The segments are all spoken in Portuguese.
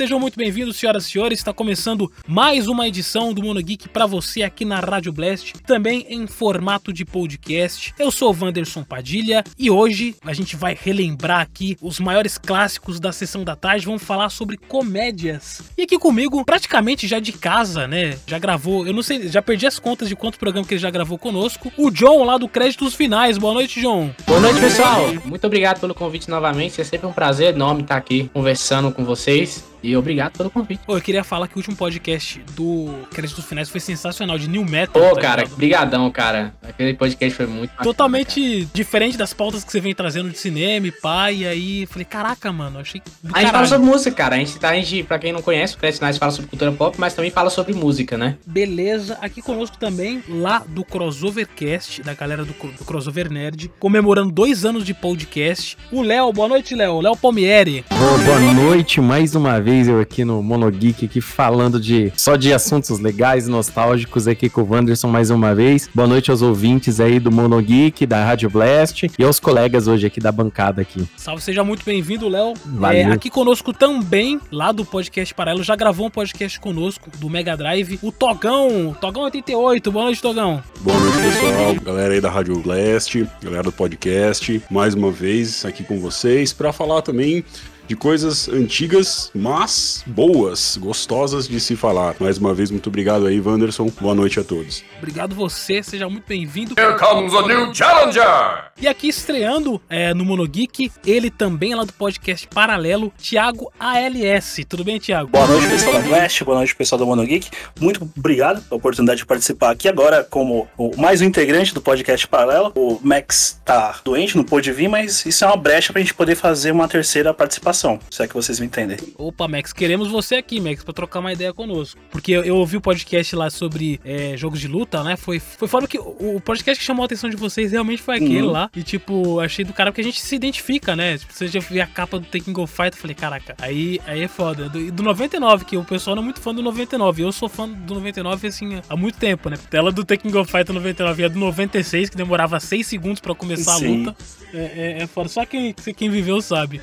sejam muito bem-vindos, senhoras e senhores. Está começando mais uma edição do Mono Geek para você aqui na Rádio Blast, também em formato de podcast. Eu sou o Wanderson Padilha e hoje a gente vai relembrar aqui os maiores clássicos da sessão da tarde. Vamos falar sobre comédias. E aqui comigo, praticamente já de casa, né? Já gravou, eu não sei, já perdi as contas de quantos programas que ele já gravou conosco. O John lá do Créditos Finais. Boa noite, John. Boa noite, pessoal. Muito obrigado pelo convite novamente. É sempre um prazer enorme estar aqui conversando com vocês. E obrigado pelo convite. Pô, eu queria falar que o último podcast do Créditos Finais foi sensacional, de New Metal. Pô, tá cara, ligado? brigadão, cara. Aquele podcast foi muito bacana, Totalmente diferente das pautas que você vem trazendo de cinema e pá, e aí falei, caraca, mano, achei. A gente fala sobre música, cara. A gente tá, a gente, pra quem não conhece, o Créditos Finais fala sobre cultura pop, mas também fala sobre música, né? Beleza, aqui conosco também, lá do Crossovercast, da galera do, do Crossover Nerd, comemorando dois anos de podcast. O Léo, boa noite, Léo. Léo Palmieri. Boa, boa noite, mais uma vez eu aqui no Monogeek, aqui falando de só de assuntos legais e nostálgicos aqui com o Wanderson mais uma vez. Boa noite aos ouvintes aí do Monogeek, da Rádio Blast e aos colegas hoje aqui da bancada aqui. Salve, seja muito bem-vindo, Léo. Valeu. É, aqui conosco também, lá do podcast Paralelo, já gravou um podcast conosco, do Mega Drive, o Togão, Togão 88. Boa noite, Togão. Boa noite, pessoal. Galera aí da Rádio Blast, galera do podcast, mais uma vez aqui com vocês para falar também de coisas antigas, mas boas, gostosas de se falar. Mais uma vez, muito obrigado aí, Wanderson. Boa noite a todos. Obrigado você, seja muito bem-vindo. Here comes a new challenger! E aqui estreando é, no Monogeek, ele também é lá do podcast Paralelo, Thiago ALS. Tudo bem, Thiago? Boa noite, pessoal da Blast, boa noite, pessoal do Monogeek. Muito obrigado pela oportunidade de participar aqui agora como o, mais um integrante do podcast Paralelo. O Max tá doente, não pôde vir, mas isso é uma brecha pra gente poder fazer uma terceira participação, se é que vocês me entendem. Opa, Max, queremos você aqui, Max, pra trocar uma ideia conosco. Porque eu, eu ouvi o podcast lá sobre é, jogos de luta, né? Foi, foi fora que o, o podcast que chamou a atenção de vocês realmente foi aquele Uhum. lá. E, tipo, achei do cara porque a gente se identifica, né? Tipo, você já viu a capa do Taking Go Fight, eu falei, caraca, aí, aí é foda. Do, e do 99, que o pessoal não é muito fã do 99. Eu sou fã do 99, assim, há muito tempo, né? Tela do Taking Go Fight 99 e a do 96, que demorava 6 segundos pra começar Sim. a luta. É, é, é foda. Só quem, quem viveu sabe.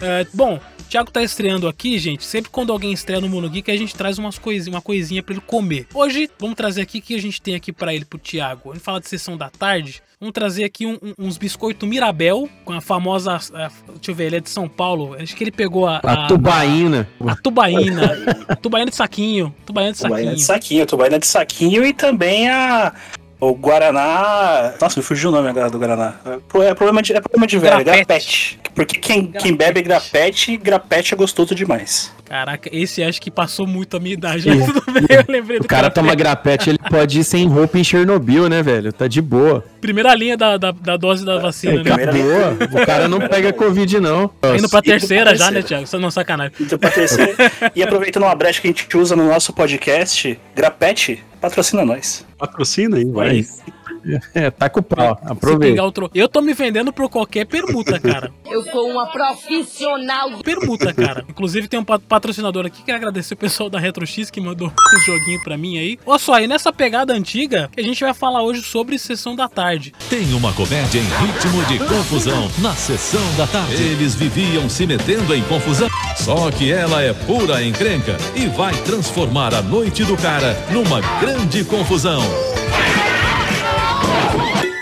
É, bom, o Thiago tá estreando aqui, gente. Sempre quando alguém estreia no Mono Geek, a gente traz umas coisinhas, uma coisinha pra ele comer. Hoje, vamos trazer aqui o que a gente tem aqui pra ele, pro Thiago. A gente fala de sessão da tarde. Vamos trazer aqui um- um- uns biscoitos Mirabel, com a famosa. a- deixa eu ver, ele é de São Paulo. Acho que ele pegou a. A tubaína. A tubaína. tubaína de saquinho. Tubaína de Tubaína saquinho. de saquinho, tubaína de saquinho e também a. O Guaraná. Nossa, me fugiu o nome agora do Guaraná. É pro- é problema de, é problema de velho, Grapete. grapete. Porque quem, quem bebe grapete, grapete é gostoso demais. Caraca, esse acho que passou muito a minha idade. Mas tudo bem, eu lembrei do O cara toma grapete. grapete, ele pode ir sem roupa em Chernobyl, né, velho? Tá de boa. Primeira linha da, da, da dose da vacina, né? Acabou. O cara não pega Covid, não. Tá Indo pra E terceira já, né. Thiago? Só não sacanagem. Então, pra terceira, e aproveitando uma brecha que a gente usa no nosso podcast, grapete, patrocina nós. Patrocina aí, vai. É, tá com o pau. Aproveita. pingar o tro... Eu tô me vendendo por qualquer permuta, cara. Eu sou uma profissional. Permuta, cara. Inclusive tem um pat- patrocinador aqui. Quero agradecer o pessoal da RetroX que mandou um joguinho pra mim aí. Olha só, e nessa pegada antiga, que a gente vai falar hoje sobre Sessão da Tarde. Tem uma comédia em ritmo de confusão na sessão da tarde. Eles viviam se metendo em confusão. Só que ela é pura encrenca e vai transformar a noite do cara numa grande confusão.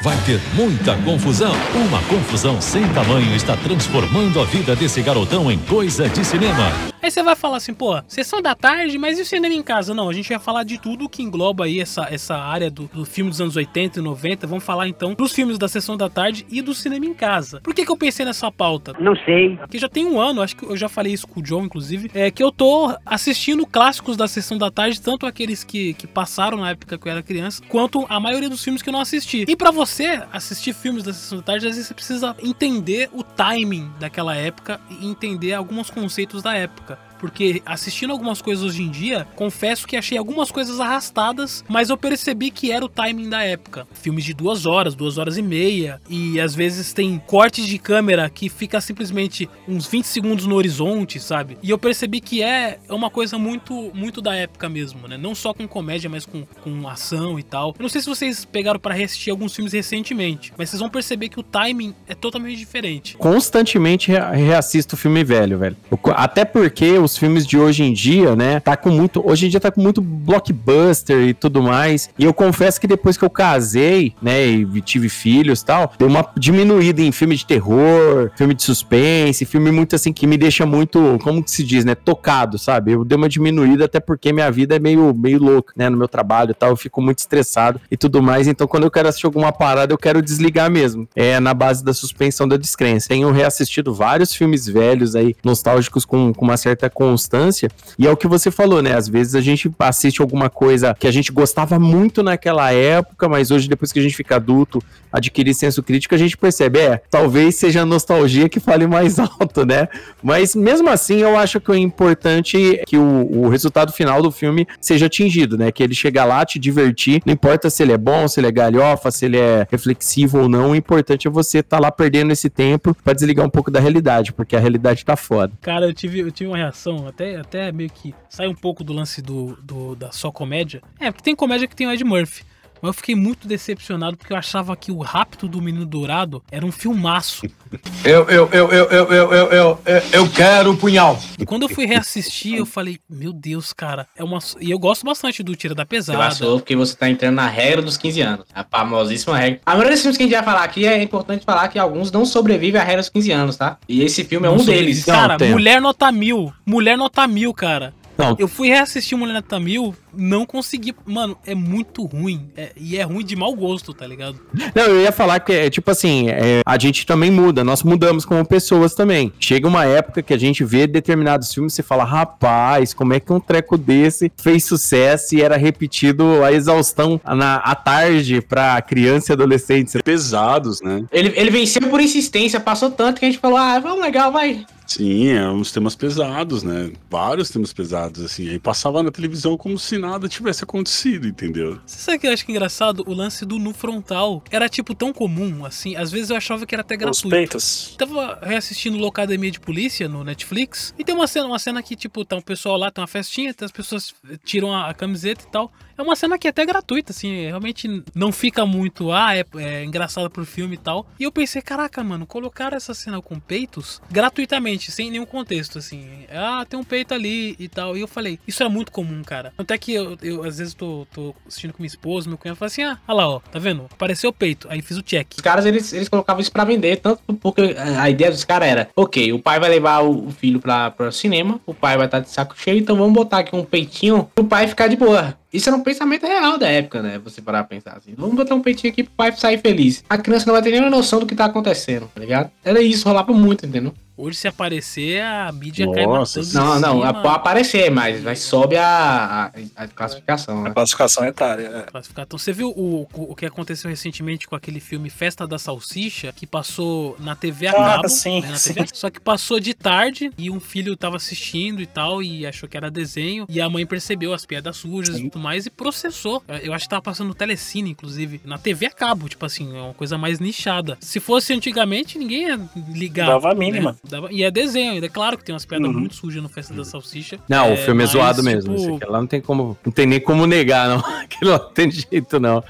Vai ter muita confusão. Uma confusão sem tamanho está transformando a vida desse garotão em coisa de cinema. Aí você vai falar assim, pô, Sessão da Tarde, mas e o cinema em casa? Não, a gente vai falar de tudo que engloba aí essa, essa área do, do filme dos anos 80 e 90. Vamos falar então dos filmes da Sessão da Tarde e do cinema em casa. Por que, que eu pensei nessa pauta? Não sei. Porque já tem um ano, acho que eu já falei isso com o John, inclusive, é que eu tô assistindo clássicos da Sessão da Tarde, tanto aqueles que, que passaram na época que eu era criança, quanto a maioria dos filmes que eu não assisti. E pra você assistir filmes da Sessão da Tarde, às vezes você precisa entender o timing daquela época e entender alguns conceitos da época. Porque assistindo algumas coisas hoje em dia, confesso que achei algumas coisas arrastadas, mas eu percebi que era o timing da época. Filmes de duas horas, duas horas e meia, e às vezes tem cortes de câmera que fica simplesmente uns 20 segundos no horizonte, sabe? E eu percebi que é uma coisa muito, muito da época mesmo, né? Não só com comédia, mas com, com ação e tal. Eu não sei se vocês pegaram pra reassistir alguns filmes recentemente, mas vocês vão perceber que o timing é totalmente diferente. Constantemente rea- reassisto filme velho, velho. Até porque os os filmes de hoje em dia, né? Tá com muito. Hoje em dia tá com muito blockbuster e tudo mais. E eu confesso que depois que eu casei, né, e tive filhos e tal, deu uma diminuída em filme de terror, filme de suspense, filme muito assim que me deixa muito, como que se diz, né, tocado, sabe? Eu dei uma diminuída até porque minha vida é meio, meio louca, né, no meu trabalho e tal, eu fico muito estressado e tudo mais. Então, quando eu quero assistir alguma parada, eu quero desligar mesmo. É na base da suspensão da descrença. Tenho reassistido vários filmes velhos aí, nostálgicos com, com uma certa constância. E é o que você falou, né? Às vezes a gente assiste alguma coisa que a gente gostava muito naquela época, mas hoje, depois que a gente fica adulto, adquirir senso crítico, a gente percebe, é, talvez seja a nostalgia que fale mais alto, né? Mas mesmo assim, eu acho que o importante é que o, o resultado final do filme seja atingido, né? Que ele chega lá, te divertir, não importa se ele é bom, se ele é galhofa, se ele é reflexivo ou não, o importante é você estar tá lá perdendo esse tempo para desligar um pouco da realidade, porque a realidade tá foda. Cara, eu tive, eu tive uma reação, até, até meio que sai um pouco do lance do, do da só comédia. É, porque tem comédia que tem o Ed Murphy. Mas eu fiquei muito decepcionado porque eu achava que o Rapto do Menino Dourado era um filmaço. Eu, eu, eu, eu, eu, eu, eu, eu, eu quero o punhal. E quando eu fui reassistir, eu falei, meu Deus, cara, é uma. E eu gosto bastante do Tira da Pesada. Passou porque você tá entrando na regra dos 15 anos. A famosíssima regra. A maioria dos filmes que a gente vai falar aqui é importante falar que alguns não sobrevivem à regra dos 15 anos, tá? E esse filme é um Não deles. Cara, tem. Mulher Nota Mil. Mulher Nota Mil, cara. Não. Eu fui reassistir Mulher Nota Mil, não consegui. Mano, é muito ruim. É- e é ruim de mau gosto, tá ligado? Não, eu ia falar que é tipo assim, é, a gente também muda, nós mudamos como pessoas também. Chega uma época que a gente vê determinados filmes e fala, rapaz, como é que um treco desse fez sucesso e era repetido a exaustão na, à tarde pra criança e adolescente. Pesados, né? Ele, ele venceu por insistência, passou tanto que a gente falou, ah, vamos legal, vai. Sim, é uns temas pesados, né? Vários temas pesados, assim. Aí passava na televisão como se nada tivesse acontecido, entendeu? Você sabe o que eu acho que é engraçado? O lance do no frontal era, tipo, tão comum, assim. Às vezes eu achava que era até Os gratuito. peitos. Tava reassistindo Locademia de Polícia no Netflix. E tem uma cena, uma cena que, tipo, tá um pessoal lá, tem uma festinha, tem as pessoas tiram a, a camiseta e tal. É uma cena que é até gratuita, assim, realmente não fica muito, ah, é, é engraçada pro filme e tal. E eu pensei, caraca, mano, colocaram essa cena com peitos gratuitamente, sem nenhum contexto, assim. Ah, tem um peito ali e tal. E eu falei, isso é muito comum, cara. Até que eu, eu, às vezes, tô, tô assistindo com minha esposa, meu cunhado fala assim, ah, olha lá, ó, tá vendo? Apareceu o peito. Aí fiz o check. Os caras, eles, eles colocavam isso pra vender, tanto porque a ideia dos caras era, ok, o pai vai levar o filho pra, pra cinema, o pai vai estar de saco cheio, então vamos botar aqui um peitinho pro pai ficar de boa. Isso era um pensamento real da época, né? Você parar pra pensar assim. Vamos botar um peitinho aqui pro pai sair feliz. A criança não vai ter nenhuma noção do que tá acontecendo, tá ligado? Era isso, rolava muito, entendeu? Hoje, se aparecer, a mídia cai Nossa, matando. Não, não, a- pode aparecer, mas, mas sobe a, a, a classificação, A né? classificação etária. é. classificar. Então, você viu o, o, o que aconteceu recentemente com aquele filme Festa da Salsicha, que passou na TV a Ah, cabo? sim, né, na sim. TV, só que passou de tarde e um filho tava assistindo e tal, e achou que era desenho, e a mãe percebeu as piadas sujas e Sim. tudo mais e processou. Eu acho que tava passando no Telecine, inclusive, na TV a cabo, tipo assim, é uma coisa mais nichada. Se fosse antigamente, ninguém ia ligar. Dava a mínima. né? Dava- E é desenho, ainda é claro que tem umas piadas Uhum. muito sujas no Festa da Salsicha. Não, o filme é mas, zoado mesmo. tipo, Esse aqui lá não tem como. Não tem nem como negar, não. Aquilo lá não tem jeito, não.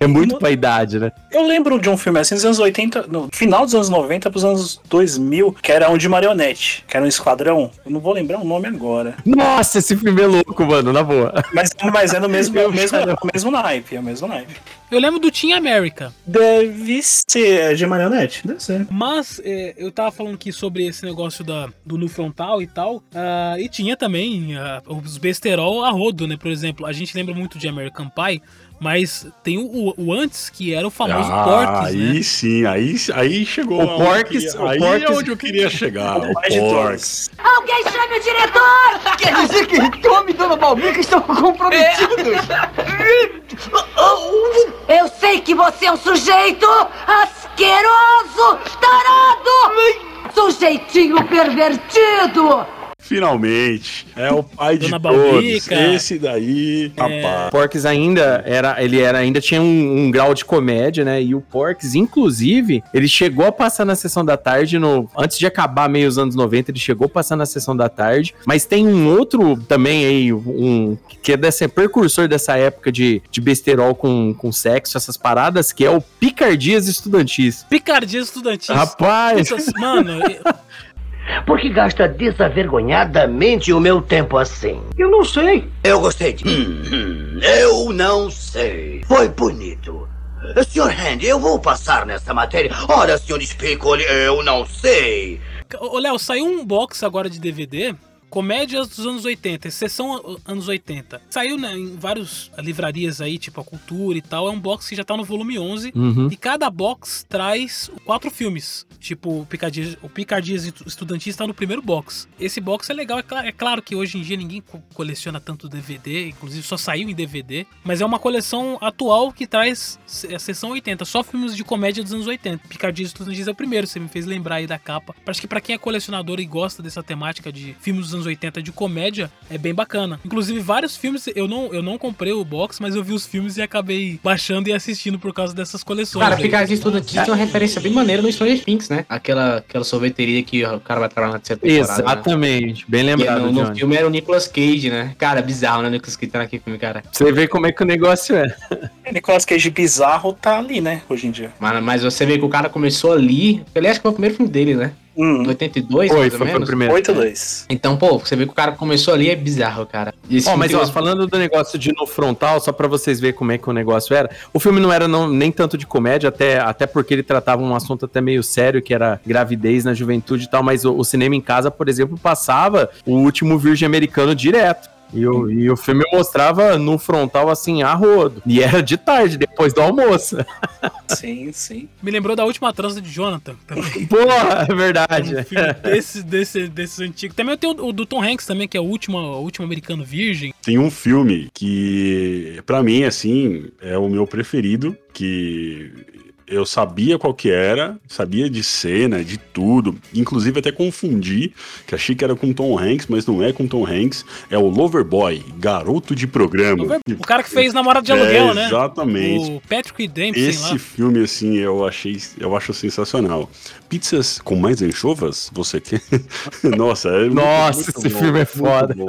É muito pra idade, né? Eu lembro de um filme assim dos anos 80, no final dos anos 90 pros anos 2000, que era um de marionete, que era um esquadrão. Eu não vou lembrar o nome agora. Nossa, esse filme é louco, mano, na boa. Mas, mas é no mesmo, Eu mesmo, quero- é o mesmo naipe, é o mesmo naipe. Eu lembro do Team America. Deve ser de marionete, deve ser. Mas é, eu tava falando aqui sobre esse negócio da, do no frontal e tal. ah, e tinha também ah, os besterol a rodo, né? Por exemplo, a gente lembra muito de American Pie, mas tem o, o antes, que era o famoso ah, aí né? sim, aí, aí chegou O o aí Porky's- é onde eu queria chegar. O Porky's. todos. Alguém chame o diretor! Quer dizer que Tom e Dona Balmica estão comprometidos? Eu sei que você é um sujeito asqueroso, tarado! Sujeitinho pervertido! Finalmente. É o pai de Dona todos. Balbica. Esse daí, rapaz. Porks ainda era, ele era ainda tinha um, um grau de comédia, né? E o Porks, inclusive, ele chegou a passar na sessão da tarde no antes de acabar meio os anos 90, ele chegou a passar na sessão da tarde, mas tem um outro também aí, um que é desse precursor dessa época de, de besterol com, com sexo, essas paradas, que é o Picardias Estudantis. Picardia estudantil. Rapaz, Mano, Por que gasta desavergonhadamente o meu tempo assim? Eu não sei. Eu gostei de. Hum, hum, eu não sei. Foi bonito. Sr. Handy, eu vou passar nessa matéria. Ora, Sr. Spicoli, eu não sei. Ô, Léo, saiu um box agora de DVD. Comédias dos anos 80, exceção anos 80. Saiu né, em várias livrarias aí, tipo a Cultura e tal. É um box que já tá no volume 11. Uhum. E cada box traz quatro filmes. Tipo, o Picardias, o Picardias Estudantis está no primeiro box. Esse box é legal. É, cla- é claro que hoje em dia ninguém co- coleciona tanto DVD. Inclusive só saiu em DVD. Mas é uma coleção atual que traz a sessão 80. Só filmes de comédia dos anos 80. Picardias Estudantis é o primeiro. Você me fez lembrar aí da capa. Acho que pra quem é colecionador e gosta dessa temática de filmes dos anos 80 de comédia, é bem bacana. Inclusive, vários filmes, eu não, eu não comprei o box, mas eu vi os filmes e acabei baixando e assistindo por causa dessas coleções. Cara, aí. Picard Estudantis tem uma referência bem maneira no Stranger Things, né? Aquela, aquela sorveteria que o cara vai trabalhar na terceira temporada. né? Exatamente, bem E lembrado, no, no filme era o Nicolas Cage, né? Cara, bizarro, né? O Nicolas Cage tá naquele filme, cara. Você vê como é que o negócio é. Nicolas Cage bizarro tá ali, né, hoje em dia. Mas, mas você vê que o cara começou ali. Ele acho que foi o primeiro filme dele, né? Hum, Em 82, Foi, mais ou foi, foi o menos. primeiro. 8-2. Então, pô, você vê que o cara começou ali, é bizarro, cara. Esse Ó, filme mas ó, falando do negócio de no frontal, só pra vocês verem como é que o negócio era. O filme não era não, nem tanto de comédia, até, até porque ele tratava um assunto até meio sério, que era gravidez na juventude e tal, mas o, o cinema em casa, por exemplo, passava o último Virgem Americano direto. E o, e o filme mostrava no frontal assim, a rodo. E era de tarde, depois do almoço. Sim, sim. Me lembrou da última transa de Jonathan. Também. Porra, é verdade. Um filme desse, desse, desses antigos. Também tem o, o do Tom Hanks também, que é o último, o último americano virgem. Tem um filme que, pra mim, assim, é o meu preferido, que eu sabia qual que era, sabia de cena, de tudo, inclusive até confundi, que achei que era com Tom Hanks, mas não é com Tom Hanks, é o Loverboy, garoto de programa. O cara que fez Namorado de Aluguel, É, né? Exatamente. O Patrick Dempsey Esse lá. filme, assim, eu achei, eu acho sensacional. Pizzas com mais anchovas, você quer? Nossa, é muito- Nossa, muito esse bom, filme é foda. bom.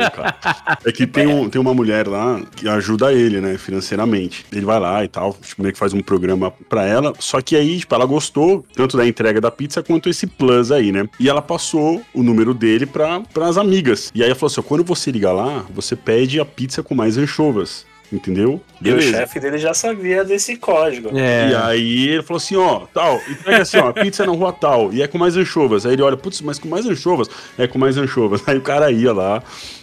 É que tem, um, tem uma mulher lá que ajuda ele, né, financeiramente. Ele vai lá e tal, tipo, meio que faz um programa pra ela. Só que aí, tipo, ela gostou tanto da entrega da pizza quanto esse plus aí, né? E ela passou o número dele pra, pras amigas. E aí ela falou assim: quando você ligar lá, você pede a pizza com mais anchovas. Entendeu? E o chefe dele já sabia desse código. É. E aí ele falou assim, ó, tal, entrega assim, ó, pizza na rua tal, e é com mais anchovas. Aí ele olha, putz, mas com mais anchovas? É com mais anchovas. Aí o cara ia lá,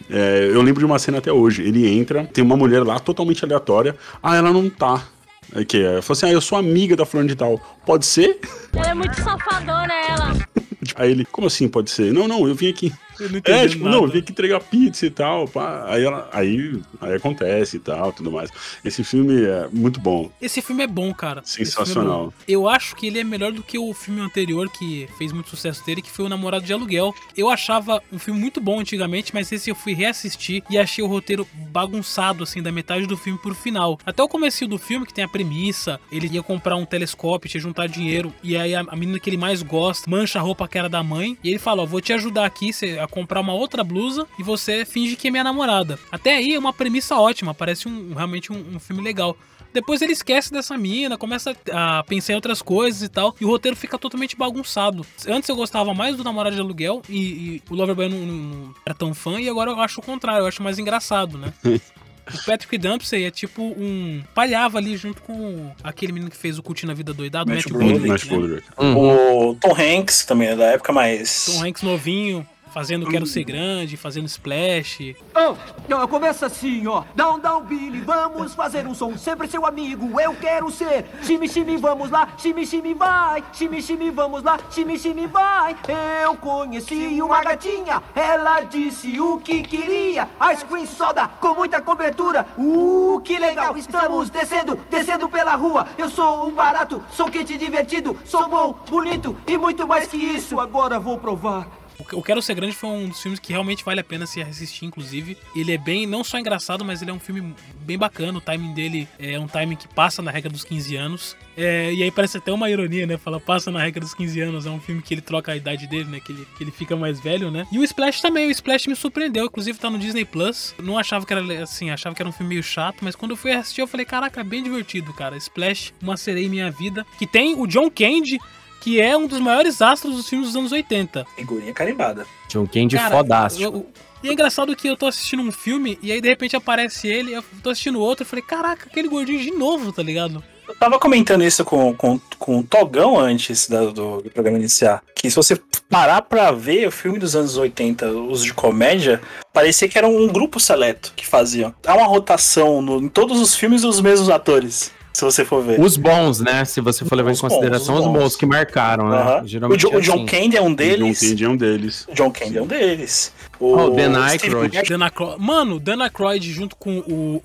é, eu lembro de uma cena até hoje, ele entra, tem uma mulher lá totalmente aleatória, ah, ela não tá. Aí que é, falou assim, ah, eu sou amiga da fulana de tal, pode ser? Ela é muito safadona, ela. Aí ele, como assim pode ser? Não, não, eu vim aqui. Eu não É, tipo, nada. não, vim aqui entregar pizza e tal. Pá. Aí, ela, aí, aí acontece e tal, tudo mais. Esse filme é muito bom. Esse filme é bom, cara. É Sensacional. bom. Eu acho que ele é melhor do que o filme anterior que fez muito sucesso dele, que foi O Namorado de Aluguel. Eu achava um filme muito bom antigamente, mas esse eu fui reassistir e achei o roteiro bagunçado, assim, da metade do filme pro final. Até o começo do filme, que tem a premissa, ele ia comprar um telescópio, tinha juntar dinheiro, e aí a, a menina que ele mais gosta mancha a roupa que era da mãe, e ele fala, ó, vou te ajudar aqui cê- a comprar uma outra blusa e você finge que é minha namorada. Até aí é uma premissa ótima, parece um, realmente um- um filme legal. Depois ele esquece dessa mina, começa a pensar em outras coisas e tal, e o roteiro fica totalmente bagunçado. Antes eu gostava mais do Namorado de Aluguel e, e o Loverboy não, não, não era tão fã, e agora eu acho o contrário, eu acho mais engraçado, né? O Patrick Dempsey é tipo um. palhava ali junto com aquele menino que fez o Curtindo a Vida Doidado, Matt Matt Broderick, né? O Tom Hanks também é da época, mas. Tom Hanks novinho, fazendo Quero Ser Grande, fazendo Splash. Oh, não, começa assim, ó. Down, down, Billy, vamos fazer um som. Sempre seu amigo, eu quero ser. Chime, chime, vamos lá. Chime, chime, vai. Chime, chime, vamos lá. Chime, chime, vai. Eu conheci uma gatinha. Ela disse o que queria. Ice cream soda com muita cobertura. Uh, que legal. Estamos descendo, descendo pela rua. Eu sou um barato, sou quente e divertido. Sou bom, bonito e muito mais que isso. Agora vou provar. O Quero Ser Grande foi um dos filmes que realmente vale a pena se assistir, inclusive. Ele é bem, não só engraçado, mas ele é um filme bem bacana. O timing dele é um timing que passa na regra dos 15 anos. É, e aí parece até uma ironia, né? Fala, passa na regra dos 15 anos. É um filme que ele troca a idade dele, né? Que ele, que ele fica mais velho, né? E o Splash também. O Splash me surpreendeu. Inclusive tá no Disney Plus. Não achava que era assim, achava que era um filme meio chato. Mas quando eu fui assistir, eu falei, caraca, bem divertido, cara. Splash, uma sereia em minha vida. Que tem o John Candy que é um dos maiores astros dos filmes dos anos 80. Figurinha carimbada. John Candy Cara, fodástico. eu- E é engraçado que eu tô assistindo um filme e aí de repente aparece ele, eu tô assistindo outro, eu falei, caraca, aquele gordinho de novo, tá ligado? Eu tava comentando isso com, com, com o Togão antes da- do, do programa iniciar. Que se você parar pra ver o filme dos anos 80, os de comédia, parecia que era um grupo seleto que faziam. Há uma rotação no- em todos os filmes dos mesmos atores, se você for ver. Os bons, né? Se você for levar em Os bons, consideração, os os bons. bons que marcaram, né? Aham. O, Geralmente Jo- é o John assim. Candy é um deles. John Candy é um deles. O John Candy é um deles. Oh, Dan Aykroyd. Dan Aykroyd- Mano, Dan Aykroyd junto com o,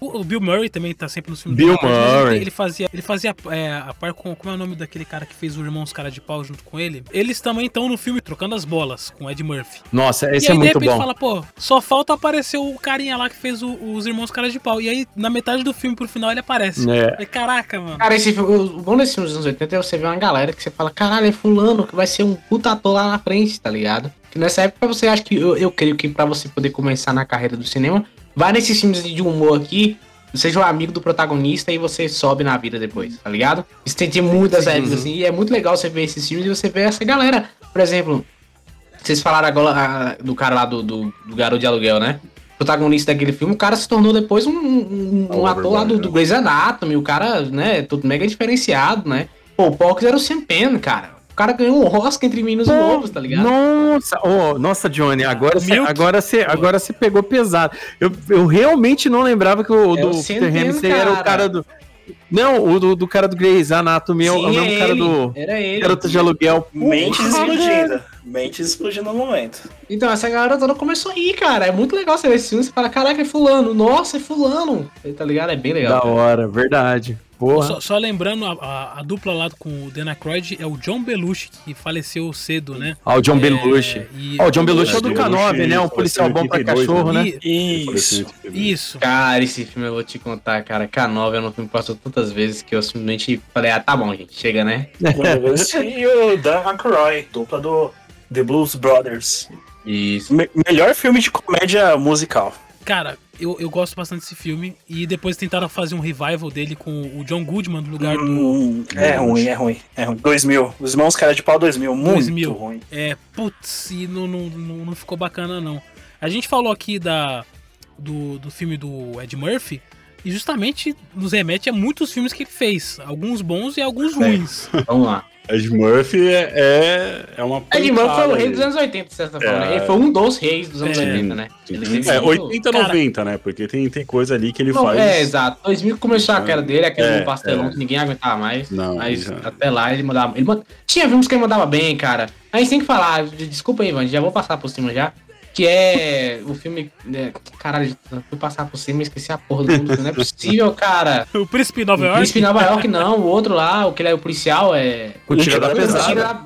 o, o Bill Murray também tá sempre nos filmes Bill do Murray. Ele fazia, ele fazia é, a par com. Como é o nome daquele cara que fez o Irmãos Cara de Pau junto com ele? Eles também estão no filme Trocando as Bolas, com Ed Murphy. Nossa, esse e é aí, de muito repente, bom. fala, pô, só falta aparecer o carinha lá que fez o- os Irmãos Cara de Pau. E aí, na metade do filme, pro final, ele aparece. É. Falei, Caraca, mano. Cara, esse filme, o bom desse filme dos anos 80 é você ver uma galera que você fala, caralho, é fulano que vai ser um puta ator lá na frente, tá ligado? Que nessa época você acha que, eu, eu creio que pra você poder começar na carreira do cinema, vai nesses filmes de humor aqui, seja um amigo do protagonista e você sobe na vida depois, tá ligado? Isso tem, muitas épocas assim, e é muito legal você ver esses filmes e você ver essa galera. Por exemplo, vocês falaram agora ah, do cara lá do, do, do Garoto de Aluguel, né? Protagonista daquele filme, o cara se tornou depois um, um, um ator lá do, do né? Grey's Anatomy, o cara, né, tudo mega diferenciado, né? Pô, o Pox era o Sam Penn, cara. O cara ganhou um Oscar entre Meninos e Lobos, tá ligado? Nossa, oh, nossa, Johnny, agora você agora agora pegou pesado. Eu, eu realmente não lembrava que o É do o Peter Ramsey era o cara do Não, o do, do cara do Grey's Anatomy é o é o Sim, mesmo é cara ele, do Era ele. Garota de Aluguel. Mentes explodindo. Mentes explodindo no momento. Então, essa galera toda começou a rir, cara. É muito legal você ver esse filme. Você fala, caraca, é fulano. Nossa, é fulano. Tá ligado? É bem legal. Da cara. hora, verdade. Porra. Só, só lembrando, a, a- a dupla lá com o Dan Aykroyd é o John Belushi, que faleceu cedo, né? Ah, o John É, Belushi. e- Ó, o John Belushi é o do Belushi K9, né? Um policial bom pra 82, cachorro, né? E- Isso. Isso. Cara, esse filme eu vou te contar, cara. K9 é um filme que passou tantas vezes que eu simplesmente falei, ah, tá bom, gente. Chega, né? e o Dan Aykroyd, dupla do The Blues Brothers. Isso. Me- melhor filme de comédia musical. Cara, eu, eu gosto bastante desse filme. E depois tentaram fazer um revival dele com o John Goodman no lugar do. Hum, é ruim, é ruim, é ruim. 2000. Os Irmãos Cara de Pau 2000. Muito 2000. ruim. É, putz, e não, não, não, não ficou bacana, não. A gente falou aqui da, do, do filme do Ed Murphy. E justamente nos remete a muitos filmes que ele fez. Alguns bons e alguns ruins. Vamos lá. Ed Murphy é, é, é uma Ed Murphy foi o rei aí. dos anos 80, de certa forma. É. né? Ele foi um dos reis dos anos É. 80, né? Ele É, muito- 80, Cara- 90, né? Porque tem, tem coisa ali que ele Não, faz. É, exato. 2000 que começou a queda dele, aquele É, do pastelão é. que ninguém aguentava mais. Não, mas já. até lá ele mandava. Ele mand- Tinha filmes que ele mandava bem, cara. A gente tem que falar, desculpa aí, Ivan, já vou passar por cima já. Que é o filme. né, Caralho, fui passar por cima e esqueci a porra do filme. Não é possível, cara. O Príncipe de Nova O York. Príncipe de Nova York, não. O outro lá, o que ele é o policial, é. O Tira da O Pesada.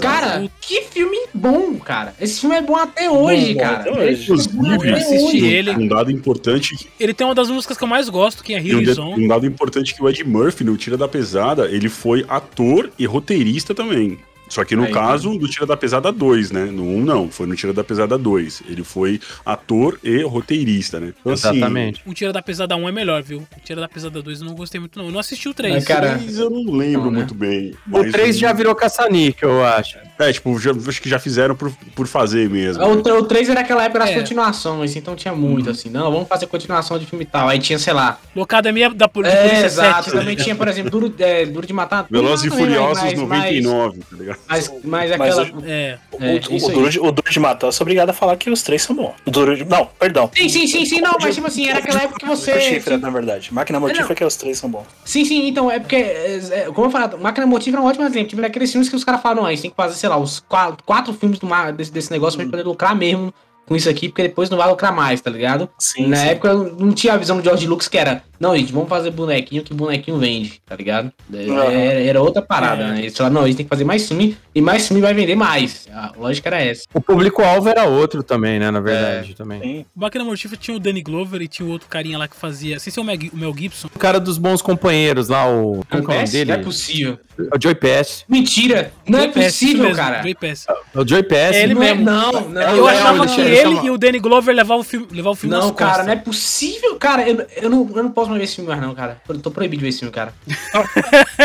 Cara, que filme bom, cara. Esse filme é bom até hoje, bom cara. até hoje. É Inclusive, até assisti hoje. ele. um dado importante Ele tem uma das músicas que eu mais gosto, que é E um, On. um dado importante que o Ed Murphy, no Tira da Pesada, ele foi ator e roteirista também. Só que no Aí, caso do Tira da Pesada 2, né? No 1 não, foi no Tira da Pesada 2. Ele foi ator e roteirista, né? Então, assim, Exatamente. O Tira da Pesada 1 é melhor, viu? O Tira da Pesada 2 eu não gostei muito, não. Eu não assisti o 3. Mas, cara, três eu não lembro Não, né? muito bem. O mas 3 já virou caça-níquel, eu acho. É, tipo, já, acho que já fizeram por, por fazer mesmo. O, né? o 3 era aquela época das É. continuações, então tinha muito assim. Não, vamos fazer continuação de filme e tal. Aí tinha, sei lá. Locademia da Pol- de É, Polícia exato. 7. Também tinha, por exemplo, Duro, é, Duro de Matar. Velozes e Furiosos mas- 99, tá ligado? Mas, mas, aquela. É. O, É, o, isso o aí. Duro de, o Duro de Matar, eu sou obrigado a falar que os três são bons. O Duro de, não, perdão. Sim, sim, sim, sim, não, mas tipo assim, era aquela época que O você. Chifre, na verdade. Máquina Mortífera não. que os três são bons. Sim, sim, então, é porque, é, é, como eu falei, Máquina Motiva é um ótimo exemplo. Tipo, aqueles filmes que os caras falam, não, a gente tem que fazer, sei lá, os quatro, quatro filmes do, desse, desse negócio pra gente poder lucrar mesmo com isso aqui, porque depois não vai lucrar mais, tá ligado? Sim, Na sim. época não tinha a visão do George Lucas que era, não, gente, vamos fazer bonequinho que bonequinho vende, tá ligado? Aham. Era, era outra parada, É. né? Eles falaram, não, a gente tem que fazer mais filme e mais filme vai vender mais. A lógica era essa. O público-alvo era outro também, né? Na verdade, também. Sim. O Máquina Mortífera tinha o Danny Glover e tinha o outro carinha lá que fazia. Sem ser o Mel, o Mel Gibson. O cara dos bons companheiros lá, o. Como que é o nome Acontece? Não é dele? possível. É o Joey Pass. Mentira! Não é Joey possível, mesmo, cara. Joey Pass. É o Joey Pass. É ele Não é- mesmo. Não, não. Eu achava ele que ele chama- e o Danny Glover levavam o filme, levavam o filme Não, cara, costas. não é possível, cara. Eu, eu, não, eu não posso mais ver esse filme mais, não, cara. Eu tô proibido de ver esse filme, cara.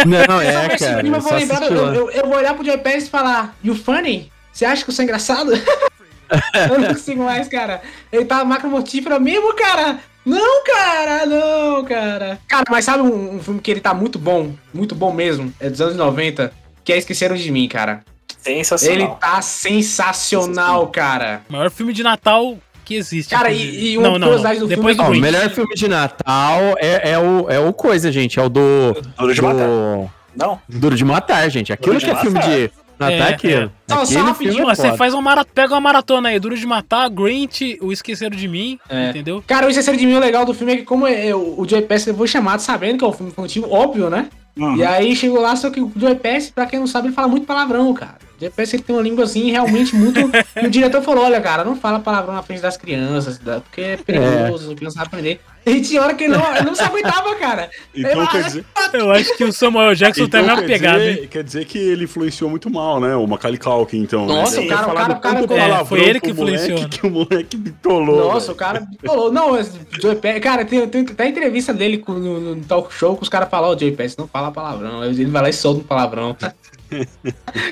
Não, é, esse cara. filme, eu, vou lembrar, eu, eu, eu vou olhar pro Joey Pass e falar, You funny? Você acha que eu sou engraçado? eu não consigo mais, cara. Ele tá macro mortífera mesmo, cara. Não, cara, não, cara. Cara, mas sabe um, um filme que ele tá muito bom, muito bom mesmo, é dos anos 90, que é Esqueceram de Mim, cara. Sensacional. Ele tá sensacional, cara. Maior filme de Natal que existe. Cara, e- e uma não, não, curiosidade não. do Depois filme Ó, do o Grinch. melhor filme de Natal é, é, o, é o coisa, gente. É o do. Duro de do- matar. Não? Duro de matar, gente. Aquilo que é filme de Natal é, É, aquilo. Só- só rapidinho, é você faz uma maratona, pega uma maratona aí, Duro de Matar, Grinch, o Esqueceram de Mim, É. entendeu? Cara, o Esqueceram de Mim, o legal do filme é que como é, o, o Joey Pass foi chamado sabendo que é um filme infantil, óbvio, né? Uhum. E aí chegou lá, só que o Joey Pass, pra quem não sabe, ele fala muito palavrão, cara. O Joey Pass ele tem uma língua assim, realmente muito. e o diretor falou: olha, cara, não fala palavrão na frente das crianças, porque é perigoso, a criança vai aprender. E tinha hora que ele não, ele não se aguentava, cara. Então Ele- quer dizer, Eu acho que o Samuel Jackson tá então na quer, pegada, hein? quer dizer que ele influenciou muito mal, né? O Macaulay Culkin, então. Nossa, né? o cara- o cara- o cara- tanto é, foi ele que moleque influenciou, né? Que o moleque bitolou. Nossa, o cara falou. Não, o. Cara, tem, tem até entrevista dele com- no, no talk show que os caras falam: Ó, o Joey Pass não fala palavrão. Ele vai lá e solta um palavrão.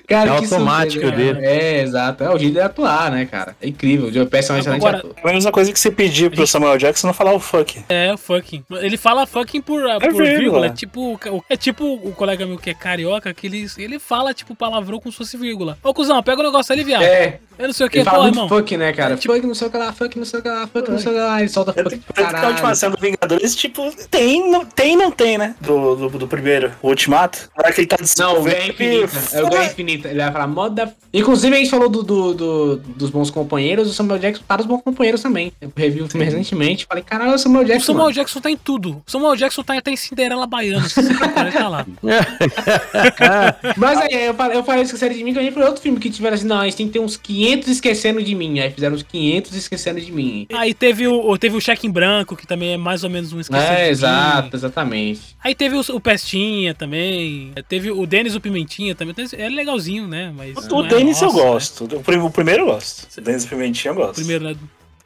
Cara, É automático dele. É, exato. É o jeito de atuar, né, cara? É incrível. O Joey Pass é um excelente Agora- ator. É a mesma coisa que você pedir pro Samuel Jackson não falar o fuck. É, o fucking. Ele fala fucking por, por vírgula. vírgula. É tipo, o- é tipo o colega meu que é carioca, que ele, ele fala, tipo, palavrão como se fosse vírgula. Ô, cuzão, pega o negócio ali, viado. É, Eu não sei o que, ele fala muito irmão. fuck, né, cara? É, tipo- Fuck, não sei o que lá, fuck, não sei o que lá, fuck, não sei o que lá. Ele solta fuck que a última caralho. cena do Vingadores, tipo, tem, não tem, não tem, né? Do, do, do primeiro, o Ultimato. Na hora que ele tá Não, Infinita. É o Guerra Infinita. Ele vai falar moda. Inclusive, a gente falou do, do- do- dos bons companheiros. O Samuel Jackson tá dos bons companheiros também. Eu revi o filme recentemente. Falei, caralho, o Samuel O Jackson. Samuel mano. Jackson tá em tudo. O Samuel Jackson tá até em Cinderela Baiana. Se você ele tá lá. Mas aí, eu falei, eu falei Esquecendo de Mim, que a gente foi outro filme que tiveram assim, não, a gente tem que ter uns 500 Esquecendo de Mim. Aí fizeram uns 500 Esquecendo de Mim. Aí teve o, teve o Cheque em Branco, que também é mais ou menos um esquecido de É, exato, exatamente. Aí teve o, o Pestinha também. Teve o Denis o Pimentinha também. É legalzinho, né? Mas O é Denis eu nossa, gosto. O, prim- o primeiro eu gosto. O Denis Pimentinha eu né? gosto. Primeiro, né?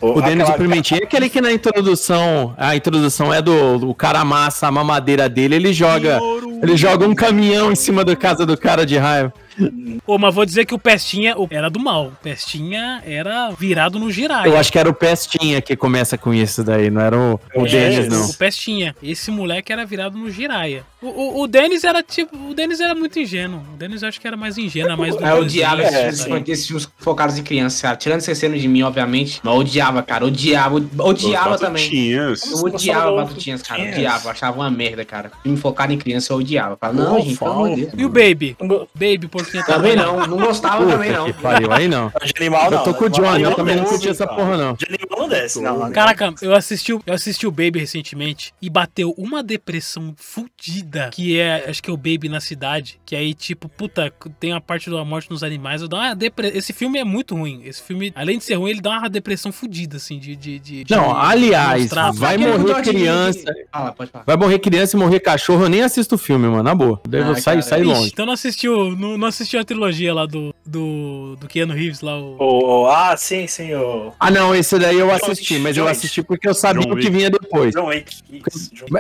O Denis o Pimentinha é aquele que na introdução, a introdução é do, do cara amassa a mamadeira dele, ele joga, ele joga um caminhão em cima da casa do cara de raiva. Ô, mas vou dizer que o Pestinha era do mal. O Pestinha era virado no Jiraiya. Eu acho que era o Pestinha que começa com isso daí, não era o, o É, Denis, não. O Pestinha. Esse moleque era virado no Jiraiya. O, o, o Denis era tipo. O Denis era muito ingênuo. O Denis eu acho que era mais ingênuo, mais do É, eu odiava esses, É, filmes, esses filmes focados em crianças, cara. Tirando Esquecendo de Mim, obviamente. Mas eu odiava, cara. Odiava. Odiava também. Batutinhas. Eu odiava Batutinhas, cara. Batutinhas. Odiava. Achava uma merda, cara. Filme focado em criança, eu odiava. Falava, não, Pô, gente, pelo amor de Deus. E o Baby? Não- Baby, Também não. Não gostava também, não. Que pariu, aí não. De animal não. Eu tô com o De Johnny, eu também não curti essa porra, não. De animal não desce, não. não. Caraca, eu assisti, o- eu assisti o Baby recentemente e bateu uma depressão fudida, que é, acho que é o Baby na cidade, que aí, tipo, puta, tem a parte da morte nos animais, eu dou uma depre... Esse filme é muito ruim. Esse filme, além de ser ruim, ele dá uma depressão fudida, assim, de... de, de de- Não, aliás, mostrar- vai morrer criança. Fala, pode falar. Vai morrer criança e morrer cachorro, eu nem assisto o filme, mano, na boa. Ah, sair, cara, sair longe. então não assistiu, não, não assistiu a trilogia lá do, do, do Keanu Reeves lá, o... O- o- ah, sim, sim. O Ah, não, esse daí eu assisti, mas eu assisti porque eu sabia John o que vinha depois. John Wick.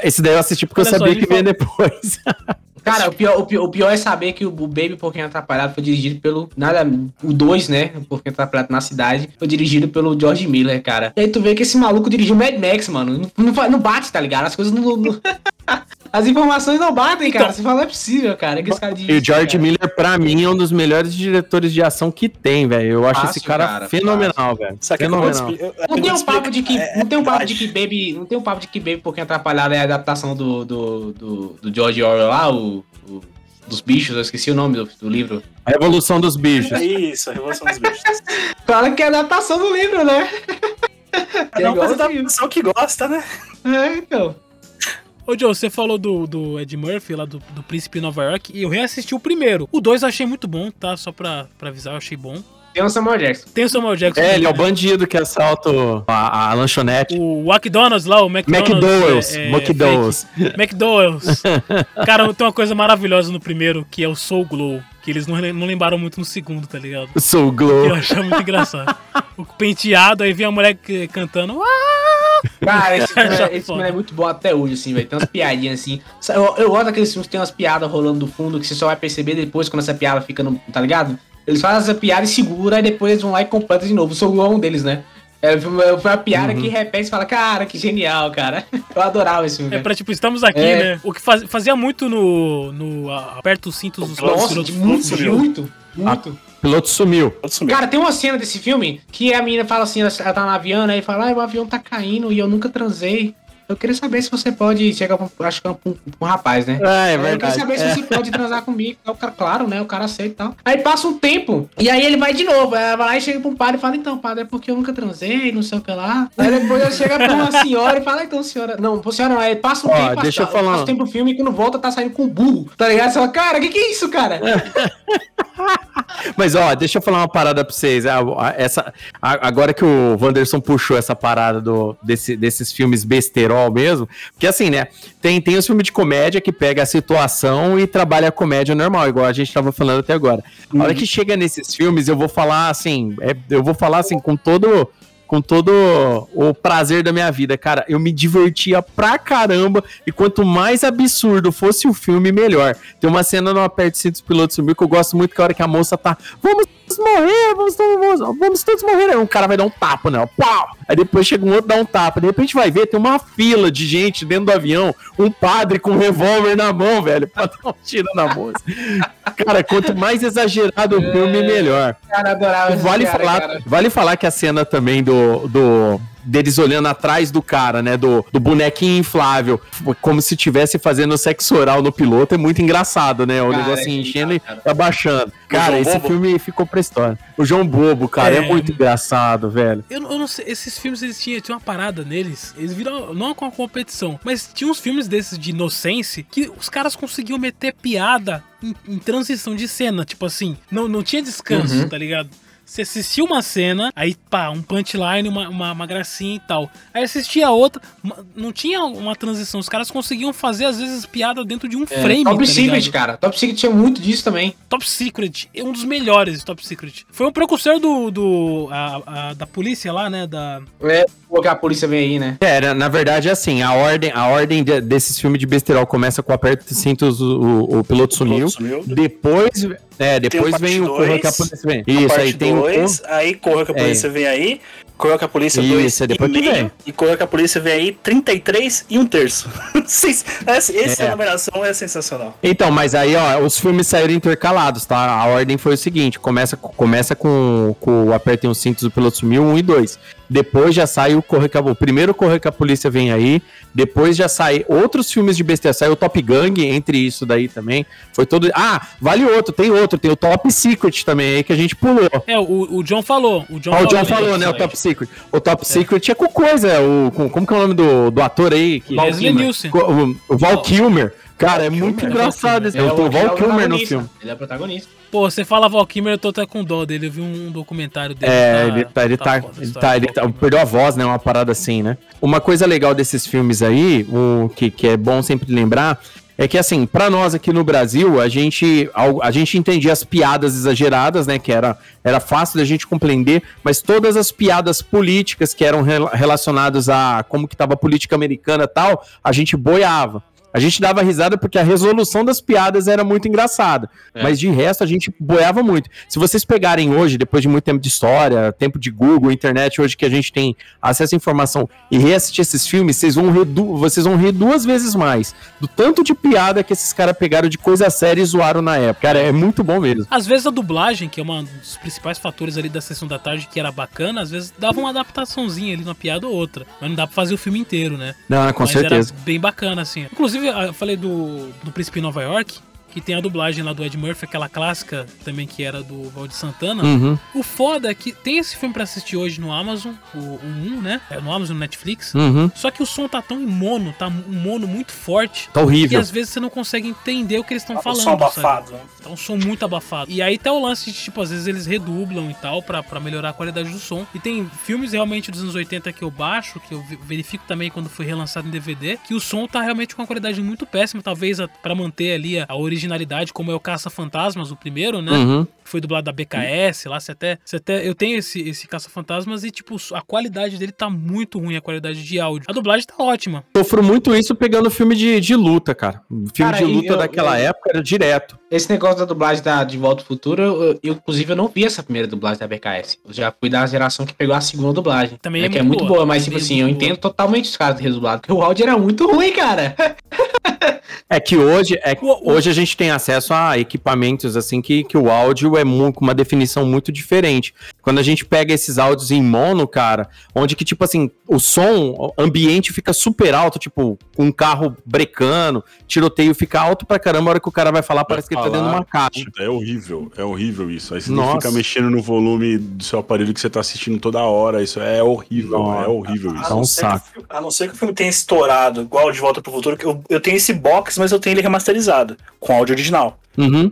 Esse daí eu assisti porque eu Olha sabia que vinha falou- depois. Cara, o pior, o, pior, o pior é saber que o, Baby Porquinho Atrapalhado foi dirigido pelo. Nada. O 2, né? O Porquinho Atrapalhado na cidade. Foi dirigido pelo George Miller, cara. E aí tu vê que esse maluco dirigiu Mad Max, mano. Não, não, não bate, tá ligado? As coisas não. não- As informações não batem, cara. Você fala, não é possível, cara. Que esse cara E o George cara. Miller, pra mim, é um dos melhores diretores de ação que tem, velho. Eu acho Fácil, esse cara, cara, fenomenal, velho. Que como eu Fenomenal. expli- eu- Não tem um papo de que. Não tem um papo de que Baby. Não tem um papo de que Baby Porquinho Atrapalhado é a adaptação do, do, do, do George Orwell lá, o, o- Dos bichos, eu esqueci o nome do, do livro. A Revolução dos Bichos. Isso, a Revolução dos Bichos. Fala que é adaptação do livro, né? É coisa da pessoa que gosta, né? É, então. Ô, Joe, você falou do, do Ed Murphy, lá do, do Príncipe Nova York, e eu reassisti o primeiro. O dois eu achei muito bom, tá? Só pra, pra avisar, eu achei bom. Tem o Samuel Jackson. Tem o Samuel Jackson. É, ele é o né? bandido que assalta o- a, a lanchonete. O McDonald's lá, o McDonald's. McDowell's, é, é, McDowell's. McDowell's. Cara, tem uma coisa maravilhosa no primeiro, que é o Soul Glow. Que eles não, não lembraram muito no segundo, tá ligado? Soul Glow. Eu achei muito engraçado. O penteado, aí vem a mulher que- cantando. "Ah!" Cara, esse é, esse filme é muito bom até hoje, assim, velho. Tem umas piadinhas assim. Eu, eu gosto daqueles filmes que tem umas piadas rolando do fundo que você só vai perceber depois quando essa piada fica no. Tá ligado? Eles fazem essa piada e segura, e depois eles vão lá e completam de novo. Sou um deles, né? É, foi uma- piada Uhum. que repete e fala, cara, que genial, cara. Eu adorava esse filme. É pra tipo, estamos aqui, É. né? O que faz- fazia muito no. no aperta os cintos dos Nossa, pilotos de muito, sumiu. muito, muito. O piloto sumiu. Cara, tem uma cena desse filme que a menina fala assim, ela ela tá no avião, né? E fala, ah, o avião tá caindo e eu nunca transei. Eu queria saber se você pode. Chega pra, acho que é um, um, um rapaz, né? É, é Eu verdade. queria saber é. se você pode transar comigo. Aí O cara, claro, né? O cara aceita e tal. Aí passa um tempo. E aí ele vai de novo. Aí vai lá e chega pra um padre e fala: Então, padre, é porque eu nunca transei, não sei o que lá. Aí depois ele chega pra uma senhora e fala: Então, senhora. Não, senhora não. Aí passa um Ó, tempo. deixa eu passa, falar. Passa um tempo o filme e quando volta tá saindo com burro. Tá ligado? Você fala: Cara, que que é isso, cara? Mas ó, deixa eu falar uma parada pra vocês. Ah, essa, agora que o Wanderson puxou essa parada do, desse- desses filmes besterol mesmo, porque assim, né? Tem, tem os filmes de comédia que pega a situação e trabalha a comédia normal, igual a gente tava falando até agora. A hora que chega nesses filmes, eu vou falar assim, é, eu vou falar assim com todo com todo o prazer da minha vida, cara. Eu me divertia pra caramba e quanto mais absurdo fosse o filme, melhor. Tem uma cena no Aperte Cintos Piloto Subiu que eu gosto muito, que é a hora que a moça tá, vamos morrer, vamos, vamos, vamos todos morrer. Aí um cara vai dar um tapa, né? Pau! Aí depois chega um outro dá um tapa. De repente vai ver, tem uma fila de gente dentro do avião, um padre com um revólver na mão, velho, pra dar um tiro na moça. Cara, quanto mais exagerado o filme, melhor. Cara, adorava Vale cara, falar, cara. vale falar que a cena também do, do deles olhando atrás do cara, né, do, do bonequinho inflável, como se estivesse fazendo sexo oral no piloto, é muito engraçado, né? O Cara, negócio é enchendo cara. e abaixando. Cara, esse Bobo? filme ficou pra história. O João Bobo, cara, é, É. muito engraçado, velho. Eu, eu não sei, esses filmes eles tinham, tinha uma parada neles, eles viram não com a competição, mas tinha uns filmes desses de inocência que os caras conseguiam meter piada em, em transição de cena, tipo assim, não, não tinha descanso, Uhum. tá ligado? Você assistia uma cena, aí pá, um punchline, uma, uma, uma gracinha e tal. Aí assistia a outra, não tinha uma transição. Os caras conseguiam fazer, às vezes, piada dentro de um É, frame. Top tá Secret, ligado? cara. Top Secret tinha muito disso também. Top Secret, é um dos melhores Top Secret. Foi um precursor do, do a- a- da polícia lá, né? Da, É, porque a polícia vem aí, né? É, na- na verdade, assim, a ordem, a ordem de- desses filmes de besterol começa com aperto cintos, o, o, o piloto sumiu. sumiu. Depois, é, depois o vem o corra que a polícia vem. Isso, aí tem o dois, aí corra que a polícia vem aí, corra que a polícia Isso, 2 é depois e meio, vem. e corra que a polícia vem aí 33 e um terço. Essa essa É. numeração é sensacional. Então, mas aí, ó, os filmes saíram intercalados, tá? A ordem foi o seguinte: começa, começa com, com o Apertem os Cintos do Piloto Sumiu, 1 e 2. Depois já sai o Corre que a, O primeiro Corre que a Polícia Vem Aí. Depois já sai outros filmes de besteira. Saiu o Top Gang, entre isso daí também. Foi todo. Ah, vale outro, tem outro. Tem o Top Secret também aí que a gente pulou. É, o, o John falou. O John Ah, o John ali, falou, né? O. Top Secret. O Top Secret é com coisa. O, com- como que é o nome do, do ator aí? Que, Leslie. Nielsen. O, o Val Kilmer. Cara, é muito engraçado esse. É o- é Val o Kilmer no protagonista. filme. Ele é o protagonista. Pô, você fala Valkymer, eu tô até com dó dele. Eu vi um documentário dele. É, ele tá, ele tá, a ele tá, ele tá, perdeu a voz, né? Uma parada assim, né? Uma coisa legal desses filmes aí, o que, que é bom sempre lembrar, é que assim, pra nós aqui no Brasil, a gente, ao- a gente entendia as piadas exageradas, né? Que era, era fácil da gente compreender, mas todas as piadas políticas que eram rela- relacionadas a como que tava a política americana e tal, a gente boiava. A gente dava risada porque a resolução das piadas era muito engraçada. Mas de resto, a gente boiava muito. Se vocês pegarem hoje, depois de muito tempo de história, tempo de Google, internet, hoje que a gente tem acesso à informação e reassistir esses filmes, vocês vão, rir du- vocês vão rir duas vezes mais. Do tanto de piada que esses caras pegaram de coisa séria e zoaram na época. Cara, é muito bom mesmo. Às vezes a dublagem, que é um dos principais fatores ali da sessão da tarde, que era bacana, às vezes dava uma adaptaçãozinha ali, uma piada ou outra. Mas não dá pra fazer o filme inteiro, né? Não, com Mas certeza. era bem bacana, assim. Inclusive, eu falei do, do Príncipe em Nova York. Que tem a dublagem lá do Ed Murphy, aquela clássica também que era do Valdir Santana. Uhum. O foda é que tem esse filme pra assistir hoje no Amazon, o, o 1, né? É no Amazon, no Netflix. Uhum. Só que o som tá tão em mono, tá um mono muito forte. Tá horrível. Que às vezes você não consegue entender o que eles estão Tá um falando. som abafado, sabe? né? Tá um som muito abafado. E aí tá o lance de, tipo, às vezes eles redublam e tal pra, pra melhorar a qualidade do som. E tem filmes realmente dos anos 80 que eu baixo, que eu verifico também quando foi relançado em DVD, que o som tá realmente com uma qualidade muito péssima, talvez a- pra manter ali a, a originalidade, como é o Caça Fantasmas, o primeiro, né? Uhum. foi dublado da BKS, lá você até, você até eu tenho esse esse Caça-Fantasmas e tipo, a qualidade dele tá muito ruim, a qualidade de áudio. A dublagem tá ótima. Sofro muito isso pegando filme de, de luta, cara. Filme Cara, de luta eu- daquela eu- época era direto. Esse negócio da dublagem da De Volta ao Futuro, eu, eu, inclusive eu não vi essa primeira dublagem da BKS. Eu já fui da geração que pegou a segunda dublagem. Também né, é que é muito muito boa. boa, mas tipo é assim, eu muito boa. entendo totalmente os caras de redublado, porque o áudio era muito ruim, cara. É que hoje, é, hoje a gente tem acesso a equipamentos assim que, que o áudio é mu- com uma definição muito diferente. Quando a gente pega esses áudios em mono, cara, onde que tipo assim, o som o ambiente fica super alto, tipo, um carro brecando, tiroteio fica alto pra caramba, a hora que o cara vai falar parece que ele tá dentro de uma caixa. É horrível, é horrível isso. Aí você Nossa. fica mexendo no volume do seu aparelho que você tá assistindo toda hora. Isso é horrível, Nossa. é horrível A isso. Um não, ser saco. que, o fi- a não ser que o filme tenha estourado, igual De Volta pro Futuro, que eu, eu tenho esse box, mas eu tenho ele remasterizado, com áudio original. Uhum.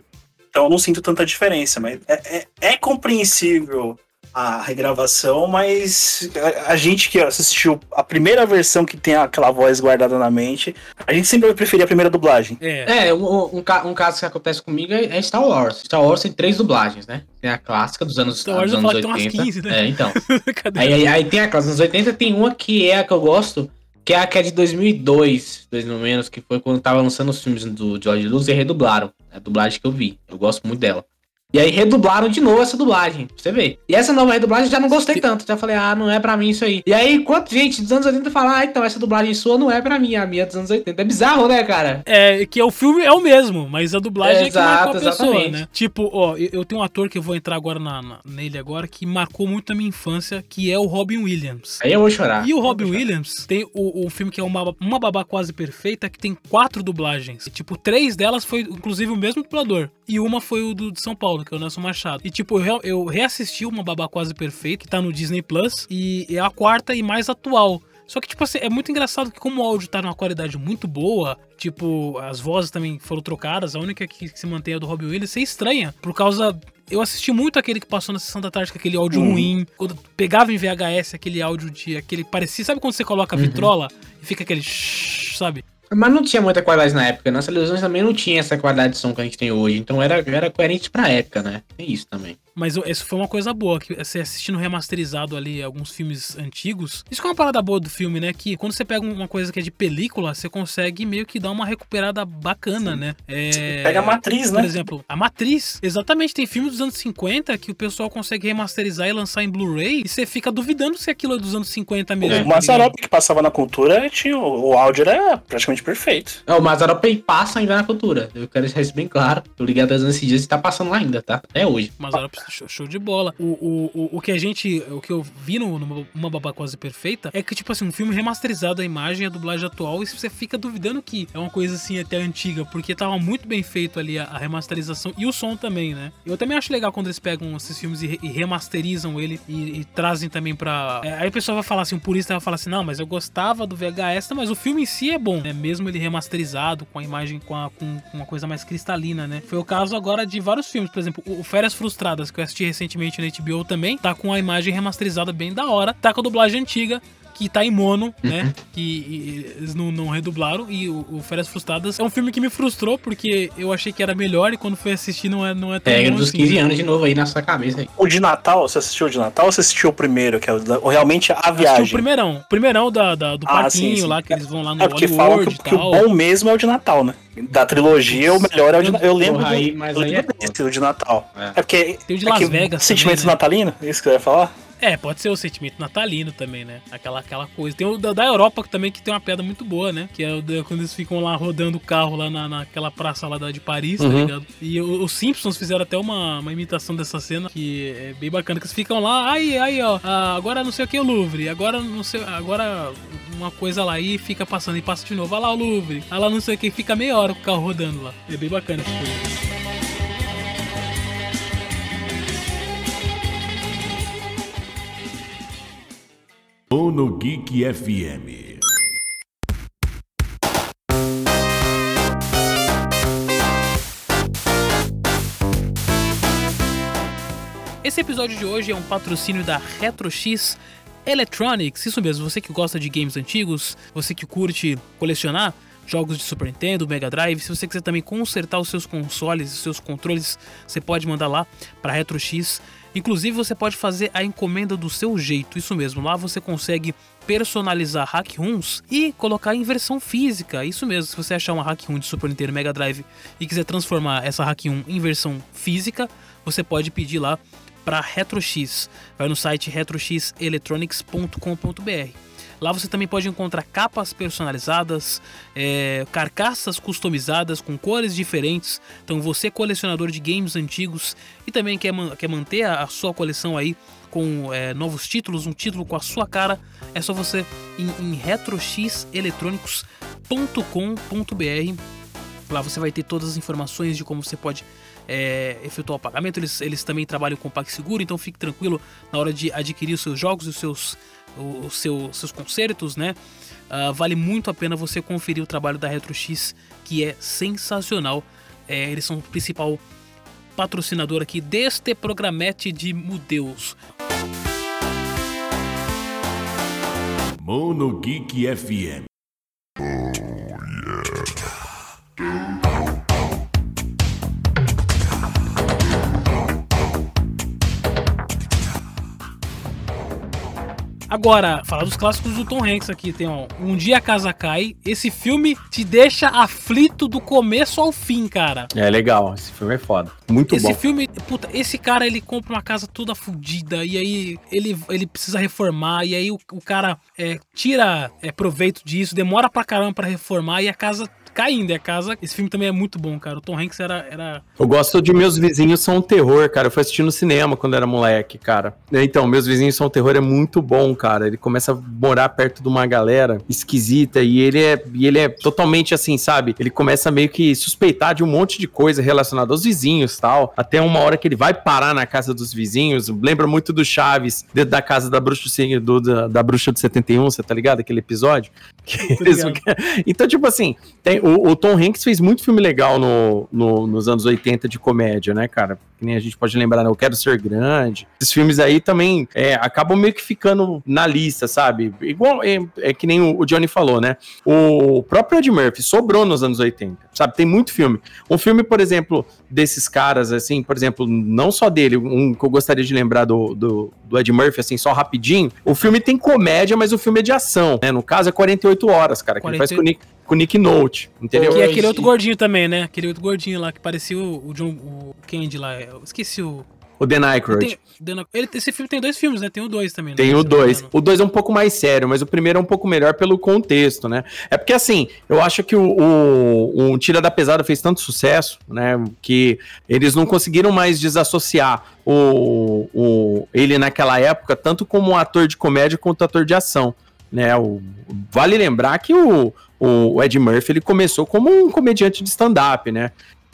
Então eu não sinto tanta diferença, mas é, é, é compreensível a regravação, mas a, a gente que assistiu a primeira versão que tem aquela voz guardada na mente, a gente sempre vai preferir a primeira dublagem. É. É, um, um, um caso que acontece comigo é é Star Wars. Star Wars tem três dublagens, né? Tem a clássica dos anos, Star Wars dos eu anos falo que tem 80. umas 15, né? É, então. Aí, aí, aí tem a clássica dos anos 80, tem uma que é a que eu gosto, que é a que é de 2002, dois no menos, que foi quando tava lançando os filmes do George Lucas e redublaram. É a dublagem que eu vi. Eu gosto muito dela. E aí redublaram de novo essa dublagem, pra você ver. E essa nova redublagem eu já não gostei tanto. Já falei, ah, não é pra mim isso aí. E aí, quanto gente dos anos 80 fala, ah, então essa dublagem sua não é pra mim, a minha é dos anos 80. É bizarro, né, cara? É, que o filme é o mesmo, mas a dublagem é, que marcou a pessoa, exatamente. né? Tipo, ó, eu, eu tenho um ator que eu vou entrar agora na, na- nele agora, que marcou muito a minha infância, que é o Robin Williams. Aí eu vou chorar. E o Robin Williams tem o, o filme que é uma, uma Babá Quase Perfeita, que tem quatro dublagens. E, tipo, três delas foi, inclusive, o mesmo dublador. E uma foi o do, de São Paulo, que é o Nelson Machado. E, tipo, eu, eu reassisti uma Babá Quase Perfeita, que tá no Disney Plus, e é a quarta e mais atual. Só que, tipo assim, é muito engraçado que como o áudio tá numa qualidade muito boa, tipo, as vozes também foram trocadas, a única que se mantém é a do Robin Williams, você estranha, por causa... Eu assisti muito aquele que passou na sessão da tarde com aquele áudio ruim. Quando pegava em VHS aquele áudio de... aquele parecia... Sabe quando você coloca a vitrola e fica aquele... shhh, sabe? Mas não tinha muita qualidade na época. Nas televisões também não tinha essa qualidade de som que a gente tem hoje. Então era, era coerente pra época, né? Tem isso também. Mas eu- isso foi uma coisa boa, que você assistindo remasterizado ali alguns filmes antigos. Isso que é uma parada boa do filme, né? Que quando você pega uma coisa que é de película, você consegue meio que dar uma recuperada bacana, né? É... Pega a matriz, né? Por exemplo, a Matriz. Exatamente, tem filmes dos anos 50 que o pessoal consegue remasterizar e lançar em Blu-ray e você fica duvidando se aquilo é dos anos 50 mesmo. O tá ligado? Mazarop que passava na cultura, tinha, o o áudio era praticamente perfeito. É, o Mazarop passa ainda na cultura. Eu quero deixar isso bem claro. Eu liguei até esses dias e tá passando lá ainda, tá? Até hoje. Mazarop, show, show de bola. O, o, o, o que a gente. O que eu vi no, no Uma Babá Quase Perfeita é que, tipo assim, um filme remasterizado a imagem, a dublagem atual, e você fica duvidando que é uma coisa assim até antiga, porque tava muito bem feito ali a, a remasterização e o som também, né? Eu também acho legal quando eles pegam esses filmes e, e remasterizam ele e, e trazem também pra. é, aí o pessoal vai falar assim, um purista vai falar assim, não, mas eu gostava do VHS, mas o filme em si é bom, né? Mesmo ele remasterizado, com a imagem com, a, com, uma coisa mais cristalina, né? Foi o caso agora de vários filmes, por exemplo, o o Férias Frustradas, que eu assisti recentemente na HBO também, tá com a imagem remasterizada bem da hora, tá com a dublagem antiga. Que tá em mono, né? Que e- eles não, não redublaram. E o, o Férias Frustradas é um filme que me frustrou, porque eu achei que era melhor e quando fui assistir não é, não é tão Pega bom dos assim. 15 anos de novo aí na sua cabeça aí. O de Natal, você assistiu o de Natal ou você assistiu o primeiro, que é o da- realmente a viagem? o primeirão. O primeirão da, da- do Ah, parquinho sim, sim. lá, que eles vão lá no É porque falam Hollywood que, e que o bom mesmo é o de Natal, né? Da trilogia, o melhor é o de Natal. Eu lembro aí, mas eu aí lembro é foda. desse, o de Natal. É. É, porque Tem o de é Las que Vegas Sentimento também, né? natalino, é isso que eu ia falar? É, pode ser o sentimento natalino também, né? Aquela, aquela coisa. Tem o da, da Europa também, que tem uma piada muito boa, né? Que é o da- quando eles ficam lá rodando o carro lá na, naquela praça lá da, de Paris, tá Uhum. ligado? E os Simpsons fizeram até uma, uma imitação dessa cena, que é bem bacana, que eles ficam lá, aí, aí, ó, ah, agora não sei o que o Louvre, agora não sei, agora uma coisa lá e fica passando e passa de novo, olha lá o Louvre, olha lá não sei o que, fica meia hora com o carro rodando lá. É bem bacana essa coisa. Mono Geek FM. Esse episódio de hoje é um patrocínio da RetroX Electronics. Isso mesmo, você que gosta de games antigos, você que curte colecionar jogos de Super Nintendo, Mega Drive, se você quiser também consertar os seus consoles, os seus controles, você pode mandar lá para RetroX. Inclusive, você pode fazer a encomenda do seu jeito. Isso mesmo, lá você consegue personalizar hack ROMs e colocar em versão física. Isso mesmo, se você achar uma hack ROM de Super Nintendo Mega Drive e quiser transformar essa hack ROM em versão física, você pode pedir lá para RetroX. Vai no site retroxelectronics.com.br. Lá você também pode encontrar capas personalizadas, é, carcaças customizadas com cores diferentes. Então você colecionador de games antigos e também quer, quer manter a, a sua coleção aí com é, novos títulos, um título com a sua cara, é só você ir em retroxeletrônicos.com.br Lá você vai ter todas as informações de como você pode é, efetuar o pagamento. Eles, eles também trabalham com PagSeguro, então fique tranquilo na hora de adquirir os seus jogos, os seus, os seus, seus concertos, né? Ah, vale muito a pena você conferir o trabalho da RetroX, que é sensacional. É, eles são o principal patrocinador aqui deste programete de Mudeus. Mono Geek FM. Agora, falar dos clássicos do Tom Hanks aqui, tem ó, Um Dia a Casa Cai. Esse filme te deixa aflito do começo ao fim, cara. É legal, esse filme é foda. Muito esse bom. filme, puta, esse cara ele compra uma casa toda fodida e aí ele, ele precisa reformar e aí o, o cara é, tira é, proveito disso, demora pra caramba pra reformar e a casa caindo. A casa, esse filme também é muito bom, cara. O Tom Hanks era, era Eu gosto de Meus Vizinhos São um Terror, cara. Eu fui assistir no cinema quando era moleque, cara. Então, Meus Vizinhos São um Terror é muito bom, cara. Ele começa a morar perto de uma galera esquisita e ele é, e ele é totalmente assim, sabe? Ele começa meio que suspeitar de um monte de coisa relacionada aos vizinhos tal. Até uma hora que ele vai parar na casa dos vizinhos. Lembra muito do Chaves, dentro da casa da bruxa, do, da, da bruxa de 71, você tá ligado? Aquele episódio? Eles- então, tipo assim, tem- o, o Tom Hanks fez muito filme legal no, no- nos anos 80 de comédia, né, cara? Que nem a gente pode lembrar, né? Eu Quero Ser Grande. Esses filmes aí também é, acabam meio que ficando na lista, sabe? Igual, é, é que nem o, o Johnny falou, né? O próprio Ed Murphy sobrou nos anos 80, sabe? Tem muito filme. Um filme, por exemplo, desses caras, assim, por exemplo, não só dele, um que eu gostaria de lembrar do, do, do Ed Murphy, assim, só rapidinho. O filme tem comédia, mas o filme é de ação, né? No caso é 48 horas, cara, que ele faz com o Nick, com o Nick Note, entendeu? Que é aquele outro gordinho também, né? Aquele outro gordinho lá que parecia o, o John o Candy lá. Eu esqueci o. O. Tem- Dan- ele- esse filme tem dois filmes, né? Tem o dois também. né? Tem o eu não me 2. engano. O 2 é um pouco mais sério, mas o primeiro é um pouco melhor pelo contexto, né? É porque, assim, eu acho que o, o, o Tira da Pesada fez tanto sucesso, né? Que eles não conseguiram mais desassociar o, o, ele naquela época, tanto como um ator de comédia quanto ator de ação. Né? O, vale lembrar que o, o Ed Murphy ele começou como um comediante de stand-up, né?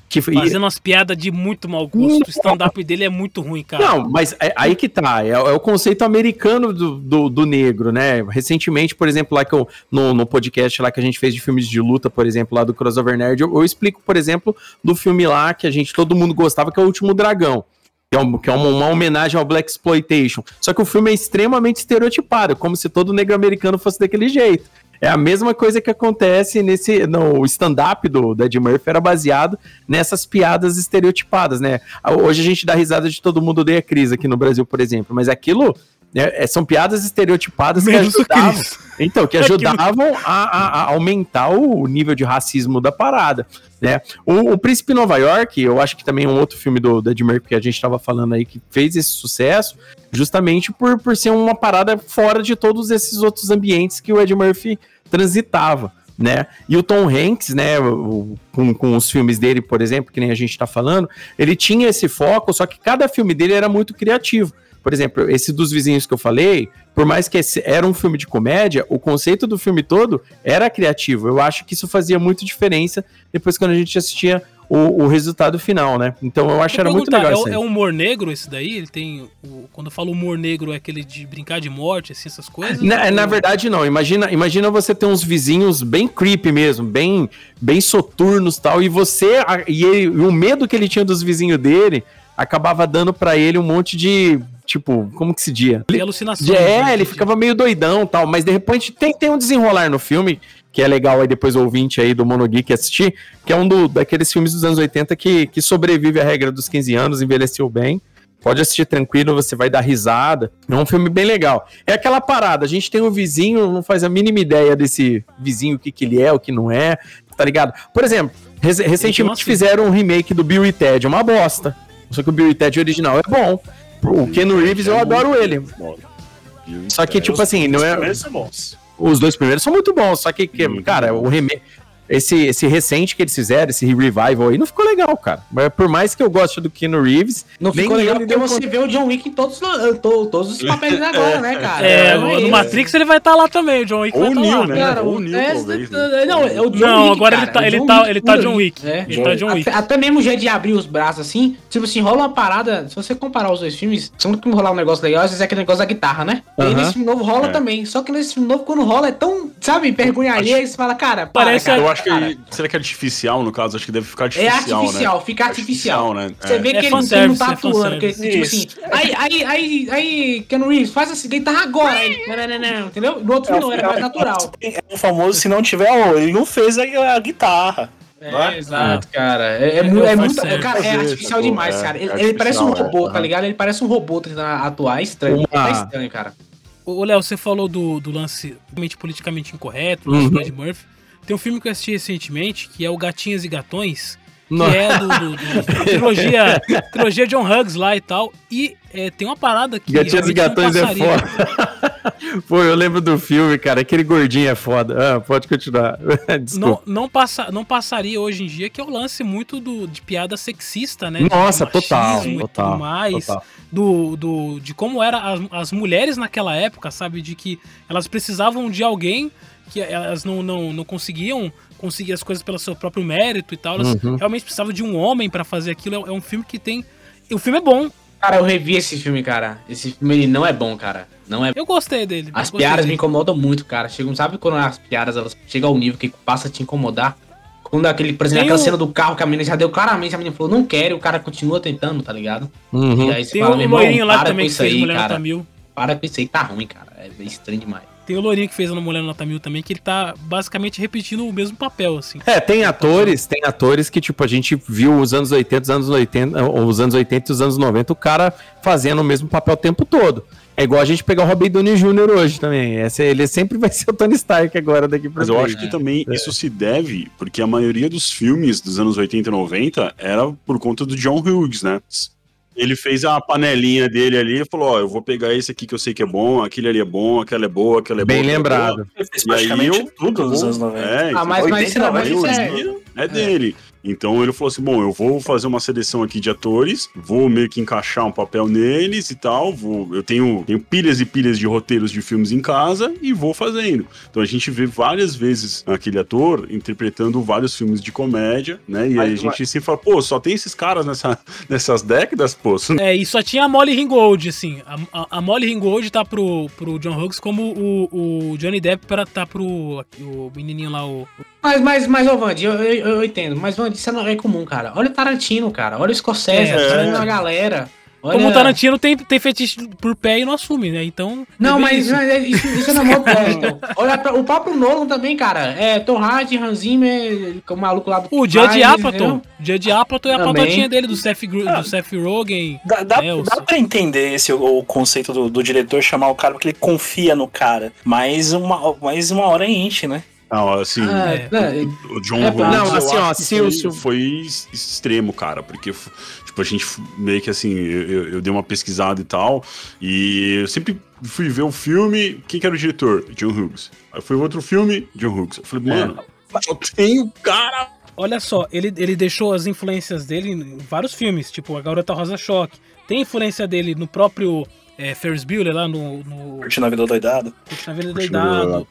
Que, e- Fazendo umas piadas de muito mau gosto. O stand-up dele é muito ruim, cara. não, mas é- aí que tá, é, é o conceito americano do, do, do negro, né? Recentemente, por exemplo, lá que eu, no, no podcast lá que a gente fez de filmes de luta, por exemplo, lá do Crossover Nerd, eu, eu explico, por exemplo, do filme lá que a gente, todo mundo gostava, que é o Último Dragão. Que é, um- que é uma, uma homenagem ao Black Exploitation. Só que o filme é extremamente estereotipado, como se todo negro americano fosse daquele jeito. É a mesma coisa que acontece nesse. No stand-up do, do Ed Murphy era baseado nessas piadas estereotipadas, né? Hoje a gente dá risada de todo mundo odeia Cris aqui no Brasil, por exemplo, mas aquilo É, é, são piadas estereotipadas Menos que ajudavam. Então, que É ajudavam a, a- aumentar o nível de racismo da parada. Né? O, o Príncipe Nova York, eu acho que também é um outro filme do, do Ed Murphy que a gente estava falando aí, que fez esse sucesso, justamente por, por ser uma parada fora de todos esses outros ambientes que o Ed Murphy transitava. Né? E o Tom Hanks, né, o- com, com os filmes dele, por exemplo, que nem a gente tá falando, ele tinha esse foco, só que cada filme dele era muito criativo. Por exemplo, esse dos vizinhos que eu falei, por mais que esse era um filme de comédia, o conceito do filme todo era criativo. Eu acho que isso fazia muito diferença depois quando a gente assistia o, o resultado final, né? Então eu acho que era muito legal é, isso aí. é humor negro esse daí? Ele tem. o- quando eu falo humor negro, é aquele de brincar de morte, assim, essas coisas? Na, na Ou- verdade, não. Imagina, imagina você ter uns vizinhos bem creepy mesmo, bem, bem soturnos tal, e você. E, ele- e o medo que ele tinha dos vizinhos dele acabava dando pra ele um monte de. Tipo, como que se dia? De alucinações. É, né? ele ficava meio doidão tal, mas de repente tem, tem um desenrolar no filme, que é legal aí depois o ouvinte aí do Monogeek assistir, que é um do, daqueles filmes dos anos 80 que, que sobrevive à regra dos 15 anos, envelheceu bem. Pode assistir tranquilo, você vai dar risada. É um filme bem legal. É aquela parada, a gente tem um vizinho, não faz a mínima ideia desse vizinho, o que, que ele é, o que não é, tá ligado? Por exemplo, rec- recentemente fizeram um remake do Bill e Ted, uma bosta. Só que o Bill e Ted original é bom. O Ken Reeves, eu adoro ele. Só que, tipo assim, não é. primeiros são bons. Os dois primeiros são muito bons, só que, que, cara, o remake. Esse, esse recente que eles fizeram, esse revival aí, não ficou legal, cara. Mas por mais que eu goste do Keanu Reeves, Não nem ficou legal ele porque você vê o John Wick em todos, os- to- todos os papéis agora, né, cara? É, Não no isso. Matrix ele vai estar lá também, o John Wick Ou estar Neo, lá. né? Cara, Ou o- Neo, é, talvez, né? é, Não, é o John Não, Wick, agora cara, ele tá- é o ele John tá- Wick ele tá John. Wick. É. Ele tá John Wick. Até, até mesmo o jeito de abrir os braços assim, tipo assim, rola uma parada. Se você comparar os dois filmes, sempre que rolar um negócio legal, às vezes é aquele negócio da guitarra, né? E aí Aham. nesse filme novo rola É. também. Só que nesse filme novo, quando rola, é tão, sabe, vergonha alheia, aí você fala, cara, para, Parece cara, Eu acho que. cara. Será que é artificial, no caso? Acho que deve ficar É artificial. artificial, né? fica artificial. né? Você É. vê É que ele, fanservice, ele não tá é atuando, que, tipo assim, aí, aí, aí, aí, Keanu Reeves, faz assim, guitarra agora, aí, não, não, não, não, entendeu? No outro filme não, era mais natural. É o famoso, se não tiver, ó, ele não fez a, a guitarra. É, exato, cara. É, é, É, é faz muito. certo. Cara, é artificial sacou? demais, É, cara. Ele, é ele parece um artificial, robô, é. tá ligado? Ele parece um robô tentando atuar. É estranho. Uma- É estranho, cara. Ô, Léo, você falou do, do lance politicamente incorreto, o lance Uhum. do Ed Murphy. Tem um filme que eu assisti recentemente, que é o Gatinhas e Gatões, que Não. é do, do- do- da trilogia, trilogia John Hughes lá e tal. E é, tem uma parada que Gatinhos e não Gatões é foda. Pô, eu lembro do filme, cara. Aquele gordinho é foda. Ah, pode continuar. Não, Desculpa. não, passa, não passaria hoje em dia, que é o lance muito do, de piada sexista, né? De Nossa, machismo total, total, mais. total. Do, do, de como eram as, as mulheres naquela época, sabe? De que elas precisavam de alguém que elas não, não, não conseguiam conseguir as coisas pelo seu próprio mérito e tal. Elas Uhum. realmente precisavam de um homem pra fazer aquilo. É, é um filme que tem. e O filme é bom. Cara, eu revi esse filme, cara. Esse filme ele não é bom, cara. Não é Eu gostei dele. As gostei piadas dele. me incomodam muito, cara. Chegam, sabe quando as piadas elas chegam ao nível que passa a te incomodar? Quando aquele, por exemplo, Tem aquela o- cena do carro que a menina já deu claramente, a menina falou, não quero, e o cara continua tentando, tá ligado? Uhum. E aí você Tem fala, o meu irmão, lá para também com que isso aí, Mulher cara. Para com isso aí, tá ruim, cara. É estranho demais. Tem o Lourinho que fez no Mulher Nota Mil também, que ele tá basicamente repetindo o mesmo papel, assim. É, tem atores, tem atores que, tipo, a gente viu os anos 80, os anos 80, ou os anos 80 e os anos 90, o cara fazendo o mesmo papel o tempo todo. É igual a gente pegar o Robert Downey Jr. hoje também. Esse, ele sempre vai ser o Tony Stark agora daqui pra Mas eu frente. acho que também isso se deve, porque a maioria dos filmes dos anos 80 e 90 era por conta do John Hughes, né? Ele fez a panelinha dele ali e falou: Ó, eu vou pegar esse aqui que eu sei que é bom, aquele ali é bom, aquela é boa, aquela é Bem boa. é boa. lembrado. Ele fez E aí eu- tudo nos anos 90. É, Ah, mas, mas, isso, 80, mas isso é... 90, é dele. Então ele falou assim: bom, eu vou fazer uma seleção aqui de atores, vou meio que encaixar um papel neles e tal. Vou, eu tenho, tenho pilhas e pilhas de roteiros de filmes em casa e vou fazendo. Então a gente vê várias vezes aquele ator interpretando vários filmes de comédia, né? E aí a Mas- gente se fala, pô, só tem esses caras nessa, nessas décadas, pô. É, e só tinha a Molly Ringgold, assim. A, a, a Molly Ringgold tá pro, pro John Hughes como o, o Johnny Depp pra, tá pro o menininho lá, o... Mas, mas, mas, ô, Vandi, eu, eu, eu entendo. Mas, Vandi, isso não é comum, cara. Olha o Tarantino, cara. Olha o Scorsese, É, é. vendo a galera. Olha- Como o Tarantino tem, tem fetiche por pé e não assume, né? Então. Não, é mas, isso. mas é- isso, isso é normal. então. Olha, o próprio Nolan também, cara. É Tom Hardy, Hans Zimmer, o maluco lá do O Judd Fire, Apatow. entendeu? Judd Apatow é a patotinha dele, do Seth, Gru- do Seth Rogen. Dá, dá, né, dá pra entender esse o, o conceito do, do diretor chamar o cara porque ele confia no cara. Mas uma, mas uma hora enche, né? Não, assim, Ah, É. o John É, Hughes, não, assim, ó, se foi, extremo, cara, porque tipo a gente meio que assim, eu, eu- dei uma pesquisada e tal, e eu sempre fui ver o filme, quem que era o diretor? John Hughes. Aí foi outro filme, John Hughes. Eu falei, mano, só tem o cara Olha só, ele, ele deixou as influências dele em vários filmes, tipo A Garota Rosa Choque. Tem influência dele no próprio é, Ferris Bueller lá no, no Curtindo a vida doidado. Curtindo a Vida Curtindo a Vida Doidado.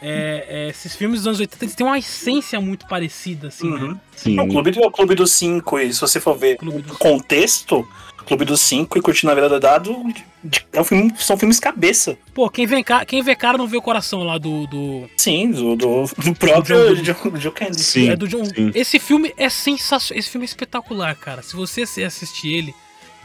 É, é, esses filmes dos anos 80 eles têm uma essência muito parecida, assim, Uhum. né? Sim. O Clube, do, o Clube dos Cinco, e se você for ver Clube o contexto, Clube dos Cinco e Curtindo a Vida Doidado de- é um filme, são filmes cabeça. Pô, quem, cá, quem vê cara não vê o coração lá do. do Sim, do, do, do próprio Do Joe Joe Candy. Sim. é do John. sim. Esse filme é sensacional. Esse filme é espetacular, cara. Se você se assistir ele.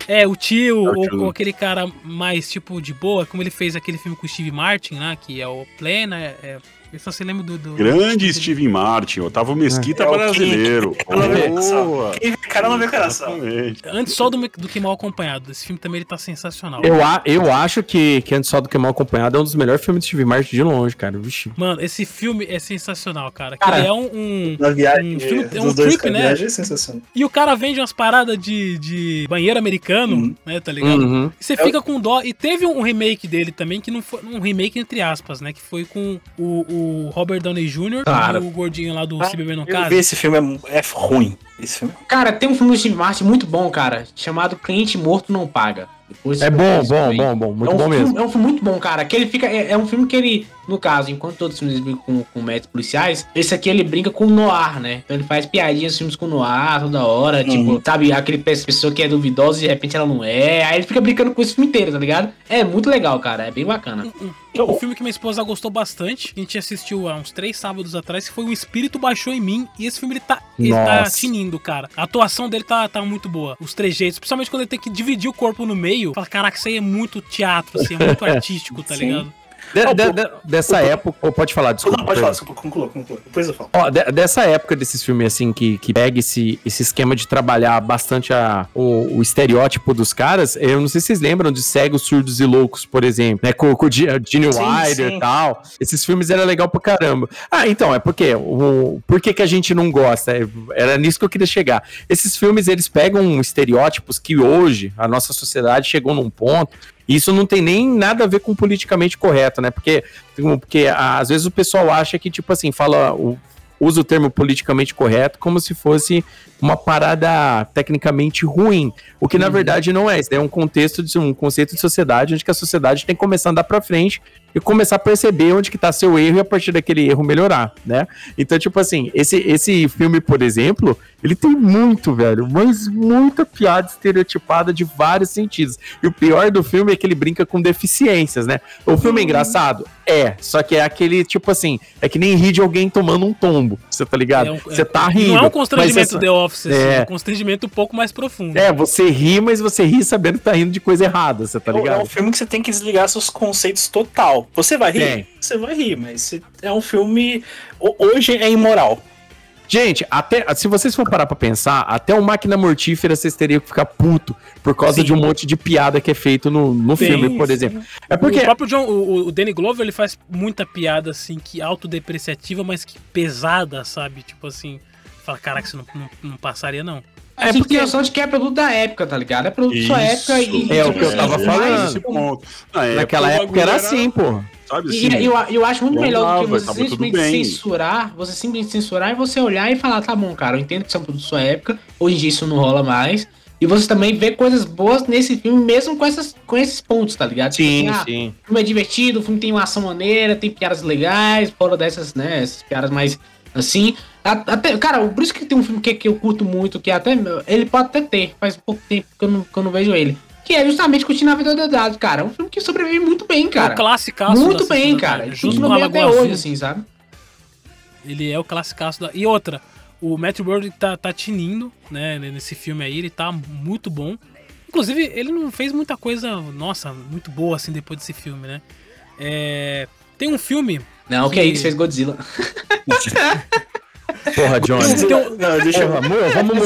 É, o tio, É o ou, tio. ou aquele cara mais, tipo, de boa, como ele fez aquele filme com o Steve Martin, né? Que é o Plena. É, é- eu só se lembro do. do Grande Steven Martin, Otávio Mesquita É o brasileiro. Boa. Quem vê cara não vê coração. Exatamente. Antes só do, do que mal acompanhado. Esse filme também ele tá sensacional. Eu, a- eu acho que, que Antes Só do Que Mal Acompanhado é um dos melhores filmes de Steve Martin de longe, cara. Vixe. Mano, esse filme é sensacional, cara. Cara, ele é um. um- Na viagem, Um filme- é um dos dois trip, com a né? viagem é sensacional. E o cara vende umas paradas de, de banheiro americano, Uhum. né? Tá ligado? Uhum. E você fica com dó. E teve um remake dele também, que não foi. Um remake entre aspas, né? Que foi com o, o Robert Downey Jr. Claro. e o gordinho lá do Ah, Se Beber no Eu Caso. vi esse filme, é, é ruim. Esse filme. Cara, tem um filme do Steve Martin muito bom, cara, chamado Cliente Morto Não Paga. Depois É bom, bom, bom, bom. Muito é um bom filme, mesmo. É um filme muito bom, cara. Que ele fica. É, é um filme que ele, no caso, enquanto todos os filmes brincam com, com métodos policiais, esse aqui ele brinca com noir, né? Então ele faz piadinhas, filmes com noir toda hora. Tipo, sabe, aquele pe- pessoa que é duvidosa e de repente ela não é. Aí ele fica brincando com esse filme inteiro, tá ligado? É muito legal, cara. É bem bacana. O filme que minha esposa gostou bastante, que a gente assistiu há uns três sábados atrás, que foi O Espírito Baixou em Mim. E esse filme ele tá, ele tá tinindo, cara. A atuação dele tá, tá muito boa. Os trejeitos, principalmente quando ele tem que dividir o corpo no meio. Fala, caraca, isso aí é muito teatro, assim, é muito artístico, tá Sim. ligado? De- de- de- dessa época. Pode falar, desculpa. Não, pode falar, desculpa, conclua, conclua. Depois eu falo. Dessa época desses filmes, assim, que, que pega esse, esse esquema de trabalhar bastante a, o, o estereótipo dos caras, eu não sei se vocês lembram de Cegos, Surdos e Loucos, por exemplo, né? Com, com o Gene Wilder e tal. Esses filmes eram legal pra caramba. Ah, então, é porque, o, por que que a gente não gosta? É, Era nisso que eu queria chegar. Esses filmes, eles pegam estereótipos que hoje a nossa sociedade chegou num ponto isso não tem nem nada a ver com politicamente correto, né? Porque, porque às vezes o pessoal acha que, tipo assim, fala. O, usa o termo politicamente correto como se fosse uma parada tecnicamente ruim, o que na verdade não é. Isso é um contexto de um conceito de sociedade onde que a sociedade tem que começar a andar para frente e começar a perceber onde que tá seu erro e a partir daquele erro melhorar, né? Então, tipo assim, esse, esse filme, por exemplo, ele tem muito, velho, mas muita piada estereotipada de vários sentidos. E o pior do filme é que ele brinca com deficiências, né? O filme é engraçado? É, só que é aquele, tipo assim, é que nem rir de alguém tomando um tombo, você tá ligado? É um- Você é- tá rindo. Não é um mas constrangimento você- The Office, É. é um constrangimento um pouco mais profundo. É, você ri, mas você ri sabendo que tá rindo de coisa errada, você tá É um- É ligado? um filme que você tem que desligar seus conceitos total. Você vai rir? Tem. Você vai rir, mas é um filme. ho- Hoje é imoral. Gente, até se vocês for parar pra pensar, até o Máquina Mortífera vocês teriam que ficar puto por causa Sim. de um monte de piada que é feito no, no Sim, filme, por sim. exemplo. É porque O próprio John, o, o Danny Glover, ele faz muita piada, assim, que autodepreciativa, mas que pesada, sabe? Tipo assim, fala, caraca, isso não, não, não passaria, não. É porque tem noção de que é produto da época, tá ligado? É produto da sua Isso. época e. É o que eu tava mas- falando. Esse ponto. Na naquela o época bagulho era assim, pô. Sabe E assim? eu, eu acho muito melhor do que você simplesmente censurar, você simplesmente censurar e você olhar e falar, tá bom, cara, eu entendo que isso é um produto da sua época, hoje em dia isso não rola mais. E você também vê coisas boas nesse filme, mesmo com, essas, com esses pontos, tá ligado? Tipo Sim, assim, ah, sim. O filme é divertido, o filme tem uma ação maneira, tem piadas legais, fora dessas, né, essas piadas mais assim. Até, cara, por isso que tem um filme que, que eu curto muito, que até. Ele pode até ter, faz pouco tempo que eu não, que eu não vejo ele. Que é justamente Curtindo a Vida do Dado, cara. É um filme que sobrevive muito bem, cara. É o classicaço Muito bem, cara. Bem Alagoa até hoje, Azul. assim, sabe? Ele é o classicaço da. E outra, o Matt Word tá, tá tinindo, né? Nesse filme aí, ele tá muito bom. Inclusive, ele não fez muita coisa, nossa, muito boa assim depois desse filme, né? É, tem um filme. Não, que é isso, fez Godzilla. Porra, Johnny. Um- Não, deixa eu. Mu- vamos,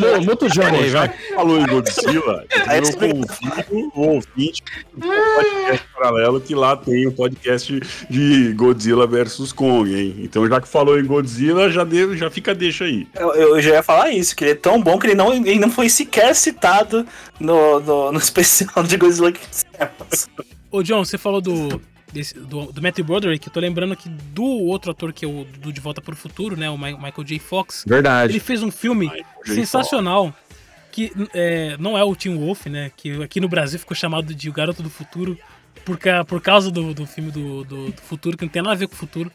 mu- muta o Johnny aí, vai. Falou em Godzilla, eu convido o ouvinte do podcast paralelo que lá tem um podcast de Godzilla versus Kong, hein? Então já que falou em Godzilla, já, deu, já fica deixa aí. Eu, eu já ia falar isso, que ele é tão bom que ele não, ele não foi sequer citado no, no, no especial de Godzilla que fizemos. Ô, John, você falou do, desse- do, do Matthew Broderick, eu tô lembrando aqui do outro ator que é o do De Volta para o Futuro, né? O Mi- Michael J. Fox. Verdade. Ele fez um filme sensacional que é, não é o Tim Wolf, né? Que aqui no Brasil ficou chamado de O Garoto do Futuro por, ca- por causa do, do filme do, do- do futuro, que não tem nada a ver com o futuro.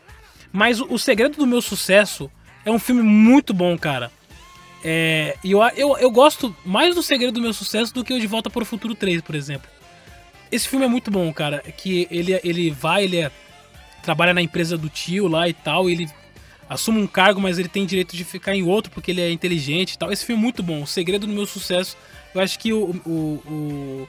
Mas o, o Segredo do Meu Sucesso é um filme muito bom, cara. É, e eu, eu, eu gosto mais do Segredo do Meu Sucesso do que o De Volta para o Futuro 3, por exemplo. Esse filme é muito bom, cara. Que ele, ele vai, ele é, trabalha na empresa do tio lá e tal, ele assume um cargo, mas ele tem direito de ficar em outro porque ele é inteligente e tal. Esse filme é muito bom. O segredo do meu sucesso. Eu acho que o. o,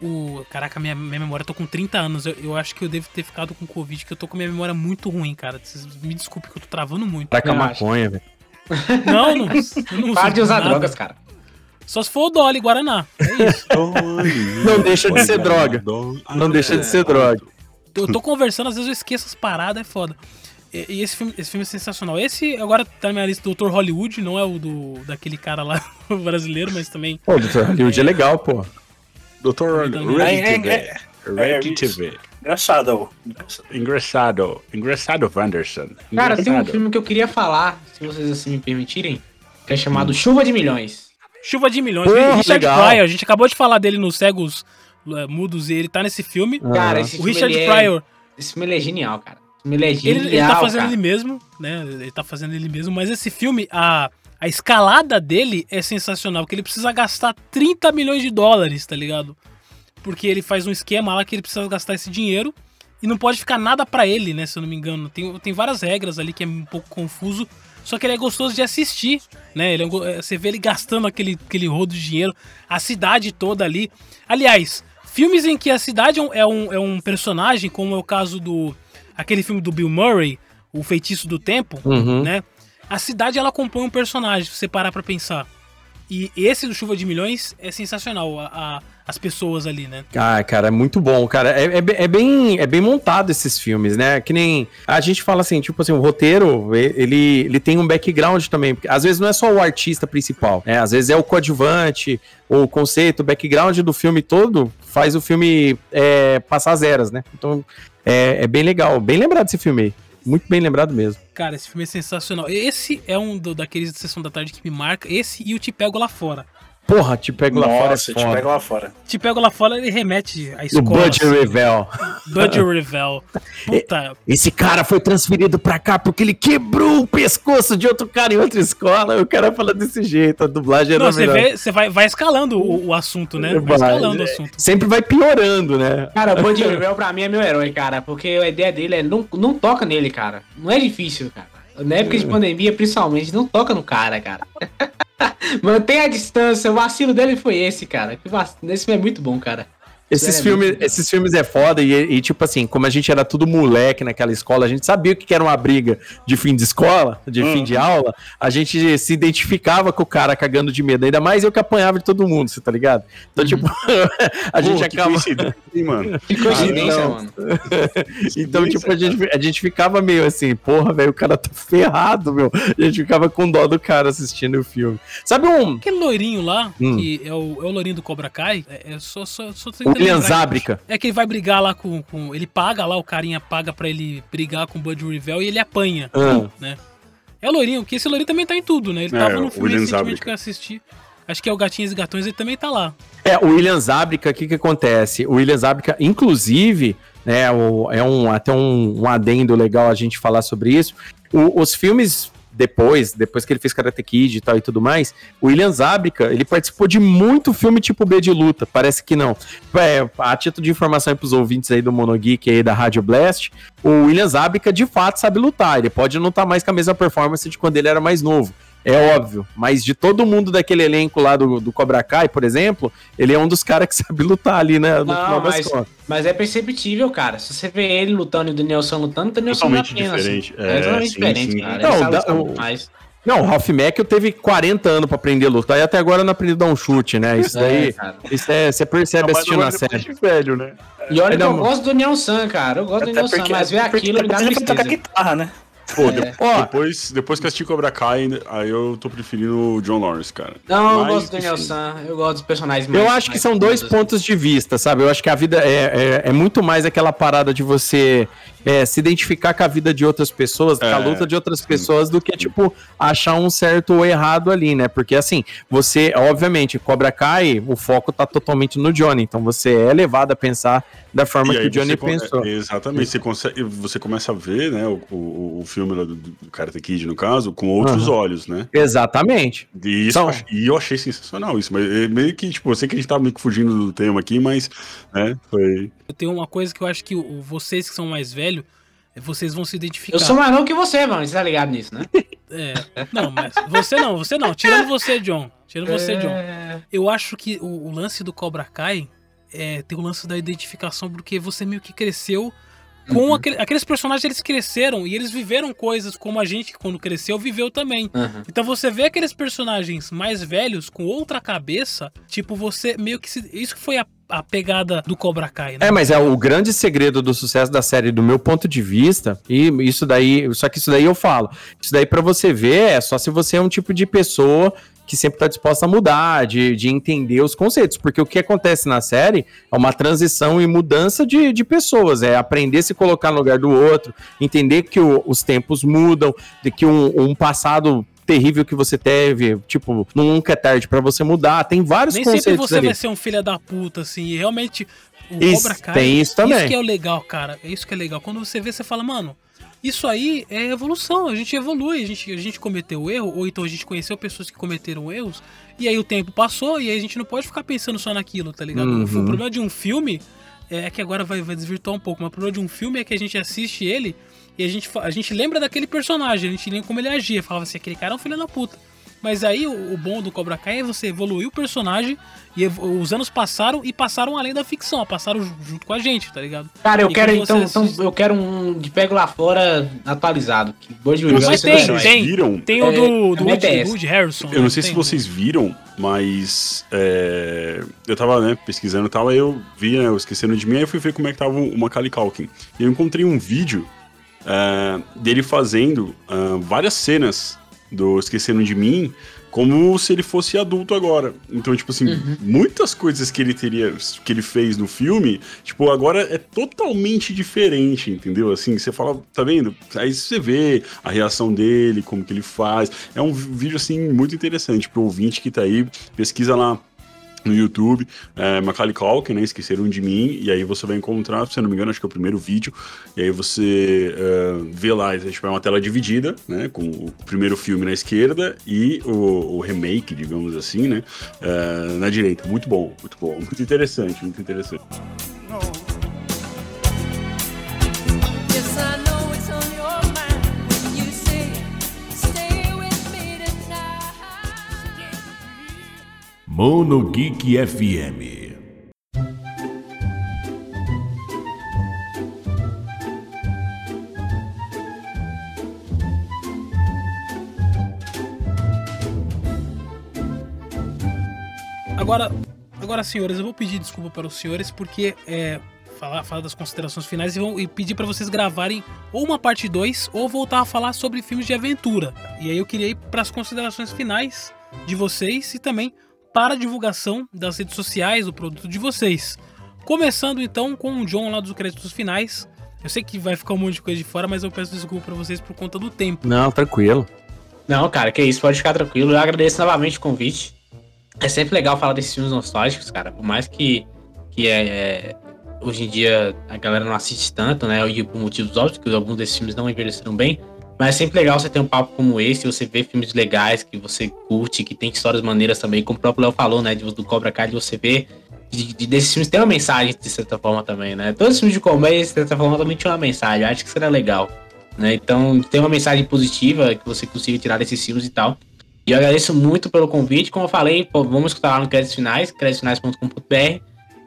o, o- caraca, minha, minha memória, eu tô com 30 anos. Eu, eu acho que eu devo ter ficado com Covid, que eu tô com minha memória muito ruim, cara. Vocês me desculpem que eu tô travando muito. Tá com a Eu acho. maconha, velho. Não, não. não Para de usar nada. drogas, cara. Só se for o Dolly Guaraná. É isso. Não deixa de ser droga. Não deixa de ser droga. Eu tô conversando, às vezes eu esqueço as paradas, é foda. E, e esse, filme, esse filme é sensacional. Esse agora tá na minha lista do Dr. Hollywood, não é o do daquele cara lá brasileiro, mas também. Pô, o Dr. Hollywood é legal, pô. Ready É, TV. é, é. Engraçado. Engraçado. Engraçado, Wanderson. Cara, tem um filme que eu queria falar, se vocês assim me permitirem, que é chamado Chuva de Milhões. Chuva de Milhões. Porra, Richard legal. Pryor, a gente acabou de falar dele nos Cegos eh, Mudos e ele tá nesse filme. Cara, esse o Richard é- Pryor, Esse filme ele é genial, cara. Esse filme ele é genial, ele, ele tá fazendo cara. ele mesmo, né? Ele tá fazendo ele mesmo, mas esse filme, a, a escalada dele é sensacional, porque ele precisa gastar 30 milhões de dólares, tá ligado? Porque ele faz um esquema lá que ele precisa gastar esse dinheiro e não pode ficar nada pra ele, né? Se eu não me engano. Tem, tem várias regras ali que é um pouco confuso. Só que ele é gostoso de assistir, né? Ele é é, você vê ele gastando aquele, aquele rodo de dinheiro, a cidade toda ali. Aliás, filmes em que a cidade é um, é um, é um personagem, como é o caso do. aquele filme do Bill Murray, O Feitiço do Tempo, Uhum. né? A cidade ela compõe um personagem, se você parar pra pensar. E esse do Chuva de Milhões é sensacional, a- a- as pessoas ali, né? Ah, cara, é muito bom, cara. É, é, é bem, é bem montado esses filmes, né? Que nem a gente fala assim, tipo assim, o roteiro, ele, ele tem um background também. porque Às vezes não é só o artista principal, né? Às vezes é o coadjuvante, o conceito, o background do filme todo faz o filme é, passar as eras, né? Então é, é bem legal, bem lembrado esse filme aí. Muito bem lembrado mesmo. Cara, esse filme é sensacional. Esse é um do- daqueles de Sessão da Tarde que me marca. Esse e o Te Pego Lá Fora. Porra, te pego lá fora. Nossa, é te foda. pega lá fora. Te Pego Lá Fora, ele remete à O escola. Budget assim. Revel. Budget Revel. Puta, Esse cara foi transferido pra cá porque ele quebrou o pescoço de outro cara em outra escola. O cara fala desse jeito, a dublagem Não, era você melhor. vê, você vai, vai escalando o, o assunto, né? Vai escalando o é. assunto. Sempre vai piorando, né? Cara, o Buddy Revell pra mim é meu herói, cara, porque a ideia dele é não, não toca nele, cara. Não é difícil, cara. Na época de pandemia, principalmente, não toca no cara, cara. Mantém a distância, o vacilo dele foi esse, cara. Esse é muito bom, cara. Esses É, filmes, esses filmes é foda e, e, tipo assim, como a gente era tudo moleque naquela escola, a gente sabia o que que era uma briga de fim de escola, de fim de aula, a gente se identificava com o cara cagando de medo, ainda mais eu que apanhava de todo mundo, você tá ligado? Então, tipo, a gente Pô, que acaba... coincidência, hein, mano? Que coincidência, Ah, não. mano. Então, tipo, a gente, a gente ficava meio assim, porra, velho, o cara tá ferrado, meu. A gente ficava com dó do cara assistindo o filme. Sabe um. Aquele loirinho lá, Hum. que é o, é o loirinho do Cobra Kai, é, é só, só, só O William lembrar. Zábrica. É que ele vai brigar lá com, com. Ele paga lá, o carinha paga pra ele brigar com o Bud Revell e ele apanha. Ah. Né? É o Lourinho, porque esse Lourinho também tá em tudo, né? Ele É, tava no filme recentemente que eu assisti. Acho que é o Gatinhos e Gatões, ele também tá lá. É, o William Zábrica, o que que acontece? O William Zábrica, inclusive, né, o- é um, até um, um adendo legal a gente falar sobre isso. O- os filmes depois, depois que ele fez Karate Kid e tal e tudo mais, o William Zábrica, ele participou de muito filme tipo B de luta, parece que não. É, a título de informação aí pros ouvintes aí do Monogeek aí da Rádio Blast, o William Zábrica de fato sabe lutar, ele pode não estar mais com a mesma performance de quando ele era mais novo. É óbvio. Mas de todo mundo daquele elenco lá do, do Cobra Kai, por exemplo, ele é um dos caras que sabe lutar ali, né? No Não, final mas, mas é perceptível, cara. Se você vê ele lutando e o Danielson lutando, o Danielson não é Totalmente apenas. diferente. É, É, totalmente sim, diferente, sim. cara. Não, Ele dá- o- mais. Não, o Ralph Mack teve 40 anos pra aprender a lutar e até agora não aprendeu a dar um chute, né? Isso É, daí, cara. isso é, você percebe assistindo a série. velho, né? E olha que Não, eu gosto do Daniel San, cara. Eu gosto do Até Daniel San, mas ver aquilo me dá ele foi tocar tristeza. guitarra, né? Pô, É. de- Ó. depois, depois que eu assisti Cobra Kai, aí eu tô preferindo o John Lawrence, cara. Não, eu gosto do Daniel. San. Eu gosto dos personagens mais. Eu acho que mais são dois assim. pontos de vista, sabe? Eu acho que a vida é, é, é muito mais aquela parada de você é, se identificar com a vida de outras pessoas, com a É, luta de outras pessoas, do que, tipo, achar um certo ou errado ali, né? Porque, assim, você, obviamente, Cobra Kai, o foco tá totalmente no Johnny, então você é levado a pensar da forma E que o Johnny pensou. é, Exatamente, você, consegue, você começa a ver, né, o, o, o filme do, do Karate Kid, no caso, com outros Aham. olhos, né? Exatamente. E, isso, Então- e eu achei sensacional isso, mas é meio que, tipo, eu sei que a gente tá meio que fugindo do tema aqui, mas, né, foi... Eu tenho uma coisa que eu acho que vocês que são mais velhos, vocês vão se identificar. Eu sou mais novo que você, mano. Você tá ligado nisso, né? É. Não, mas você não, você não. Tirando você, John. Tirando você, John. É... Eu acho que o, o lance do Cobra Kai é, tem o lance da identificação, porque você meio que cresceu com Uhum. aquele- aqueles personagens, eles cresceram e eles viveram coisas como a gente, quando cresceu, viveu também. Uhum. Então você vê aqueles personagens mais velhos com outra cabeça, tipo, você meio que se. Isso que foi a, a pegada do Cobra Kai, né? É, mas é o grande segredo do sucesso da série, do meu ponto de vista, e isso daí, só que isso daí eu falo, isso daí pra você ver é só se você é um tipo de pessoa que sempre tá disposta a mudar, de, de entender os conceitos, porque o que acontece na série é uma transição e mudança de, de pessoas, é aprender a se colocar no lugar do outro, entender que o- os tempos mudam, de que um, um passado terrível que você teve, tipo, nunca é tarde pra você mudar, tem vários Nem sempre conceitos você ali. vai ser um filho da puta, assim, e realmente o Isso, Cobra Kai. tem isso também. Isso que é o legal, cara. É isso que é legal. Quando você vê, você fala, mano, isso aí é evolução. A gente evolui, a gente, a gente cometeu erro, ou então a gente conheceu pessoas que cometeram erros, e aí o tempo passou, e aí a gente não pode ficar pensando só naquilo, tá ligado? Uhum. O problema de um filme é que agora vai, vai desvirtuar um pouco, mas o problema de um filme é que a gente assiste ele e a gente, a gente lembra daquele personagem, a gente lembra como ele agia, falava assim, aquele cara é um filho da puta. Mas aí o, o bom do Cobra Kai é você evoluir o personagem e os anos passaram e passaram além da ficção, passaram ju- junto com a gente, tá ligado? Cara, eu E quero então, então, assiste- eu quero um de pego lá fora atualizado. Que hoje o Mas jogo tem, é tem. viram? Tem o do, do É, Woody, é do Woody Harrison. Eu não né? sei se Tem. vocês viram, mas é, eu tava né, pesquisando e tal, aí eu vi, né, eu esquecendo de mim, aí eu fui ver como é que tava o Macaulay Culkin. E eu encontrei um vídeo é, dele fazendo ah, várias cenas do Esquecendo de Mim, como se ele fosse adulto agora. Então, tipo assim, muitas coisas que ele teria, que ele fez no filme, tipo, agora é totalmente diferente, entendeu? Assim, você fala, tá vendo? Aí você vê a reação dele, como que ele faz. É um vídeo, assim, muito interessante pro ouvinte que tá aí, pesquisa lá no YouTube, é, Macaulay Culkin, né, Esqueceram de Mim, e aí você vai encontrar, se eu não me engano, acho que é o primeiro vídeo, e aí você é, vê lá, tipo, é uma tela dividida, né, com o primeiro filme na esquerda e o, o remake, digamos assim, né, é, na direita. Muito bom, muito bom, muito interessante, muito interessante. Mono Geek FM. Agora, agora, senhores, eu vou pedir desculpa para os senhores porque é, falar, falar das considerações finais e, vou, e pedir para vocês gravarem ou uma parte 2 ou voltar a falar sobre filmes de aventura. E aí eu queria ir para as considerações finais de vocês e também para a divulgação das redes sociais do produto de vocês. Começando então com o John lá dos créditos finais. Eu sei que vai ficar um monte de coisa de fora, mas eu peço desculpa para vocês por conta do tempo. Não, tranquilo. Não, cara, que isso, pode ficar tranquilo. Eu agradeço novamente o convite. É sempre legal falar desses filmes nostálgicos, cara. Por mais que, que é, é, hoje em dia a galera não assiste tanto, né? E por motivos óbvios, que alguns desses filmes não envelheceram bem. Mas é sempre legal você ter um papo como esse, você ver filmes legais que você curte, que tem histórias maneiras também, como o próprio Léo falou, né? Do Cobra Kai, você ver. De, de- desses filmes tem uma mensagem, de certa forma, também, né? Todos os filmes de comédia, de certa forma, também tinha uma mensagem. Eu acho que seria legal. Né? Então, tem uma mensagem positiva que você consiga tirar desses filmes e tal. E eu agradeço muito pelo convite. Como eu falei, pô, vamos escutar lá no Créditos Finais, créditosfinais.com.br.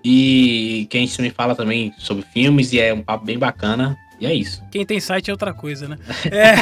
E que a gente também fala também sobre filmes e é um papo bem bacana. E é isso. Quem tem site é outra coisa, né? É.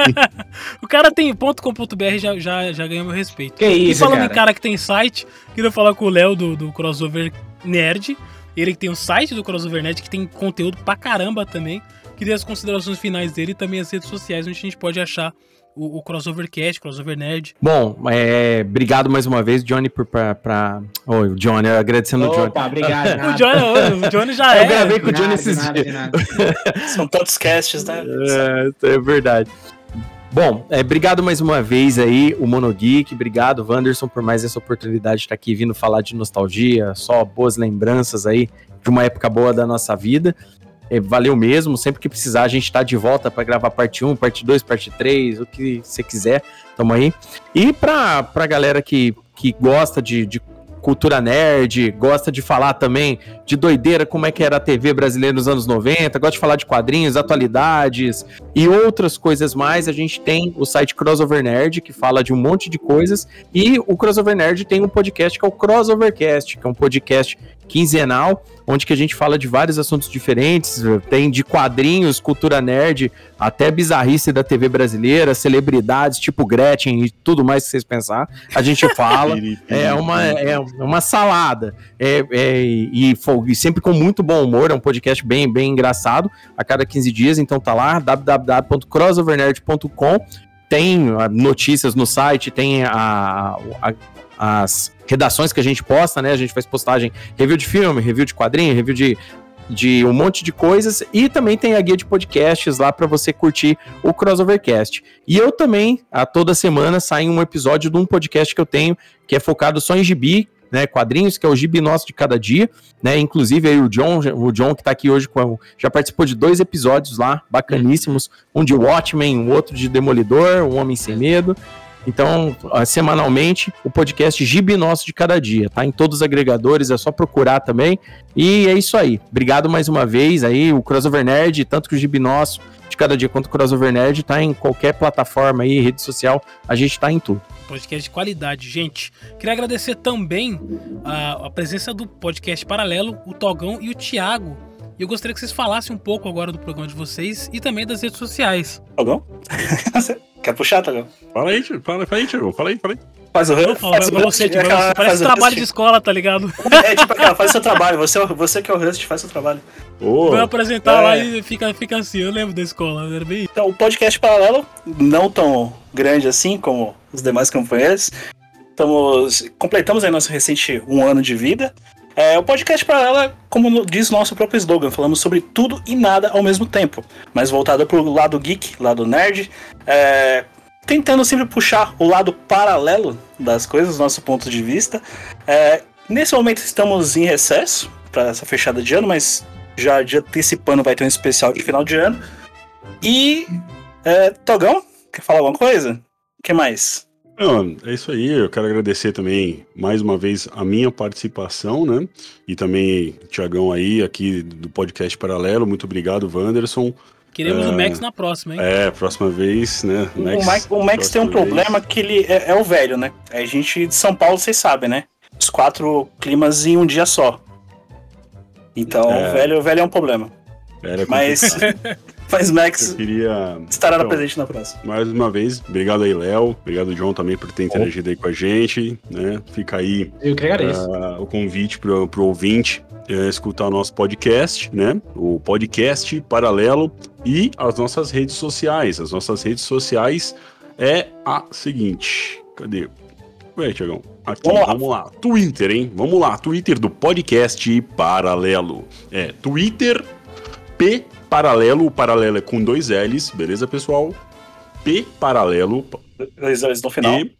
o cara tem .com.br já, já, já ganhou meu respeito. Que e isso, falando cara. em cara que tem site, queria falar com o Léo do, do Crossover Nerd. Ele que tem o site do Crossover Nerd, que tem conteúdo pra caramba também. Queria as considerações finais dele e também as redes sociais, onde a gente pode achar o, o Crossover Cast, Crossover Nerd. Bom, é, obrigado mais uma vez, Johnny, por pra. pra... Oi, o Johnny, agradecendo o Johnny. Opa, obrigado. O Johnny, o Johnny já Eu é. gravei com o Johnny nada, esses nada, dias. São tantos casts, né? É, é verdade. Bom, é, obrigado mais uma vez aí, o Monogeek. Obrigado, Wanderson, por mais essa oportunidade de estar aqui vindo falar de nostalgia, só boas lembranças aí de uma época boa da nossa vida. É, valeu mesmo, sempre que precisar a gente tá de volta para gravar parte 1, parte 2, parte 3, o que você quiser, tamo aí. E pra, pra galera que, que gosta de, de cultura nerd, gosta de falar também de doideira, como é que era a TV brasileira nos anos 90, gosta de falar de quadrinhos, atualidades e outras coisas mais, a gente tem o site Crossover Nerd, que fala de um monte de coisas, e o Crossover Nerd tem um podcast que é o Crossovercast, que é um podcast quinzenal, onde que a gente fala de vários assuntos diferentes, tem de quadrinhos, cultura nerd, até bizarrice da TV brasileira, celebridades tipo Gretchen e tudo mais que vocês pensar, a gente fala. É uma, é uma salada. É, é, e, e sempre com muito bom humor. É um podcast bem, bem engraçado a cada 15 dias. Então tá lá, www.crossovernerd.com. Tem ah, notícias no site, tem a- a- as redações que a gente posta, né? A gente faz postagem, review de filme, review de quadrinho, review de, de um monte de coisas. E também tem a guia de podcasts lá para você curtir o Crossovercast. E eu também, a toda semana, sai um episódio de um podcast que eu tenho, que é focado só em gibi, né, quadrinhos, que é o gibi nosso de cada dia, né, inclusive aí o John, o John que tá aqui hoje, com, já participou de dois episódios lá, bacaníssimos, um de Watchmen, um outro de Demolidor, um Homem Sem Medo, então, ah, semanalmente, o podcast Gibi Nosso de Cada Dia, tá? Em todos os agregadores, é só procurar também. E é isso aí. Obrigado mais uma vez aí, o Crossover Nerd, tanto que o Gibi Nosso de Cada Dia quanto o Crossover Nerd tá em qualquer plataforma aí, rede social, a gente tá em tudo. Podcast de qualidade, gente. Queria agradecer também a, a presença do podcast Paralelo, o Togão e o Thiago. E eu gostaria que vocês falassem um pouco agora do programa de vocês e também das redes sociais. Togão? Quer puxar, Togão? Fala aí, tio. Fala, fala aí, tio. Fala aí, fala aí. Faz o falo, faz o você, host, tipo, aquela- parece faz o trabalho de escola, tá ligado? É tipo aquela, faz o seu trabalho, você, é você que é o host, faz o seu trabalho. Vai apresentar É. lá e fica, fica assim. Eu lembro da escola, era bem. Então, o podcast paralelo, não tão grande assim como os demais companheiros. Estamos, completamos aí nosso recente um ano de vida. É, o podcast paralelo, é, como diz o nosso próprio slogan, falamos sobre tudo e nada ao mesmo tempo, mas voltado pro lado geek, lado nerd, é, tentando sempre puxar o lado paralelo das coisas, nosso ponto de vista. É, nesse momento estamos em recesso para essa fechada de ano, mas já antecipando vai ter um especial de final de ano. E é, Togão, quer falar alguma coisa? O que mais? Não, é isso aí. Eu quero agradecer também mais uma vez a minha participação, né? E também Tiagão aí, aqui do podcast Paralelo. Muito obrigado, Wanderson. Queremos É, o Max na próxima, hein? É, próxima vez, né? o Max, o Max tem um próxima problema que ele é, é o velho, né? A gente de São Paulo, vocês sabem, né? Os quatro climas em um dia só. Então, É. o velho, o velho é um problema. vez. Era Mas, mas Max Eu queria. estará Então, presente na próxima. Mais uma vez, obrigado aí, Léo. Obrigado, John, também por ter interagido aí com a gente, né? Fica aí Eu que agradeço. ah, o convite pro, pro ouvinte é, escutar o nosso podcast, né? O podcast Paralelo e as nossas redes sociais. As nossas redes sociais é a seguinte. Cadê? Ué, Tiagão. Aqui, Vamos vamos lá. lá. Twitter, hein? Vamos lá. Twitter do podcast Paralelo. É Twitter P Paralelo. O paralelo é com dois L's, beleza, pessoal? P Paralelo. Dois olhos no final. E,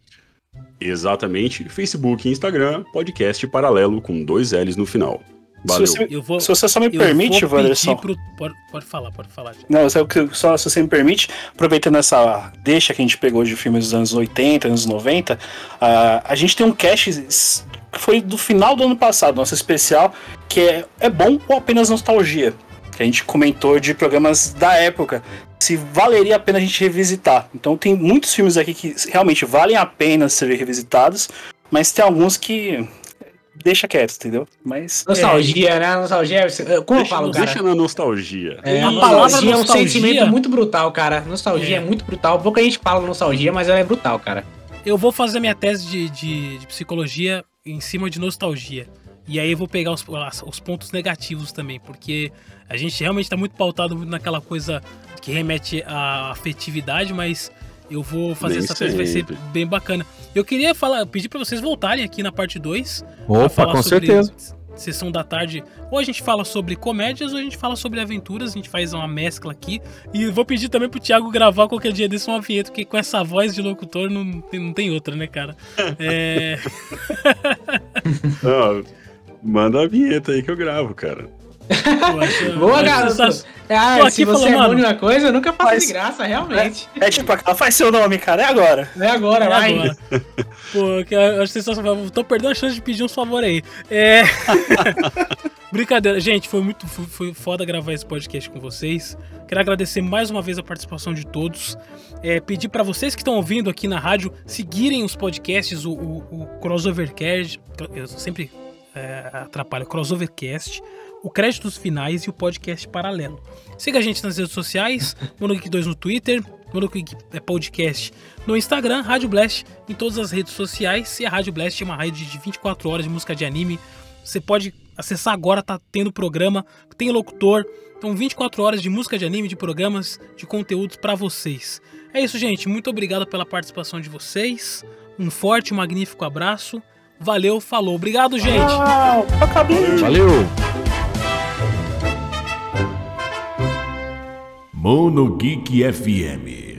exatamente, Facebook e Instagram, podcast Paralelo com dois L's no final. Valeu. Se você, Eu vou, se você só me eu permite, Wanderson. pro... Pode, pode falar, pode falar. Não, só, que- só se você me permite, aproveitando essa deixa que a gente pegou de filmes dos anos 80, anos 90, ah, a gente tem um cast que foi do final do ano passado, nosso especial, que é, é bom ou apenas nostalgia? Que a gente comentou de programas da época, se valeria a pena a gente revisitar. Então tem muitos filmes aqui que realmente valem a pena serem revisitados, mas tem alguns que deixa quieto, entendeu? Mas Nostalgia, né? Nostalgia. Como eu Deixa, falo, cara? deixa na nostalgia. É, A a palavra nostalgia é um nostalgia- sentimento muito brutal, cara. Nostalgia é. É. muito brutal. Pouca gente fala nostalgia, mas ela é brutal, cara. Eu vou fazer minha tese de, de, de psicologia em cima de nostalgia. E aí eu vou pegar os, os pontos negativos também, porque a gente realmente tá muito pautado naquela coisa que remete à afetividade, mas eu vou fazer Nem essa tese, vai ser bem bacana. Eu queria falar, pedir pra vocês voltarem aqui na parte 2. Opa, com certeza. Sessão da tarde. Ou a gente fala sobre comédias ou a gente fala sobre aventuras. A gente faz uma mescla aqui. E vou pedir também pro Thiago gravar qualquer dia desse uma vinheta, porque com essa voz de locutor não tem, não tem outra, né, cara? É. Não, manda a vinheta aí que eu gravo, cara. acho- Boa, garoto. sensacional. Ah, se você falando, é bom de uma coisa, eu nunca faço Mas- de graça, realmente. é tipo aquela, faz seu nome, cara, é agora. É agora, É vai. agora. Pô, que eu acho sensacional. Tô perdendo a chance de pedir uns favor aí. É. Brincadeira. Gente, foi muito foi, foi foda gravar esse podcast com vocês. Quero agradecer mais uma vez a participação de todos. É, pedir pra vocês que estão ouvindo aqui na rádio seguirem os podcasts, o, o, o Crossovercast. Eu sempre é, atrapalho. Crossovercast. O Créditos Finais e o podcast Paralelo. Siga a gente nas redes sociais, Monogeek2 no Twitter, Monogeek é, Podcast no Instagram, Rádio Blast, em todas as redes sociais. E a Rádio Blast é uma rede de 24 horas de música de anime. Você pode acessar agora, tá tendo programa, tem locutor. Então, 24 horas de música de anime, de programas, de conteúdos pra vocês. É isso, gente. Muito obrigado pela participação de vocês. Um forte magnífico abraço. Valeu, falou. Obrigado, gente. Valeu! Mono Geek FM.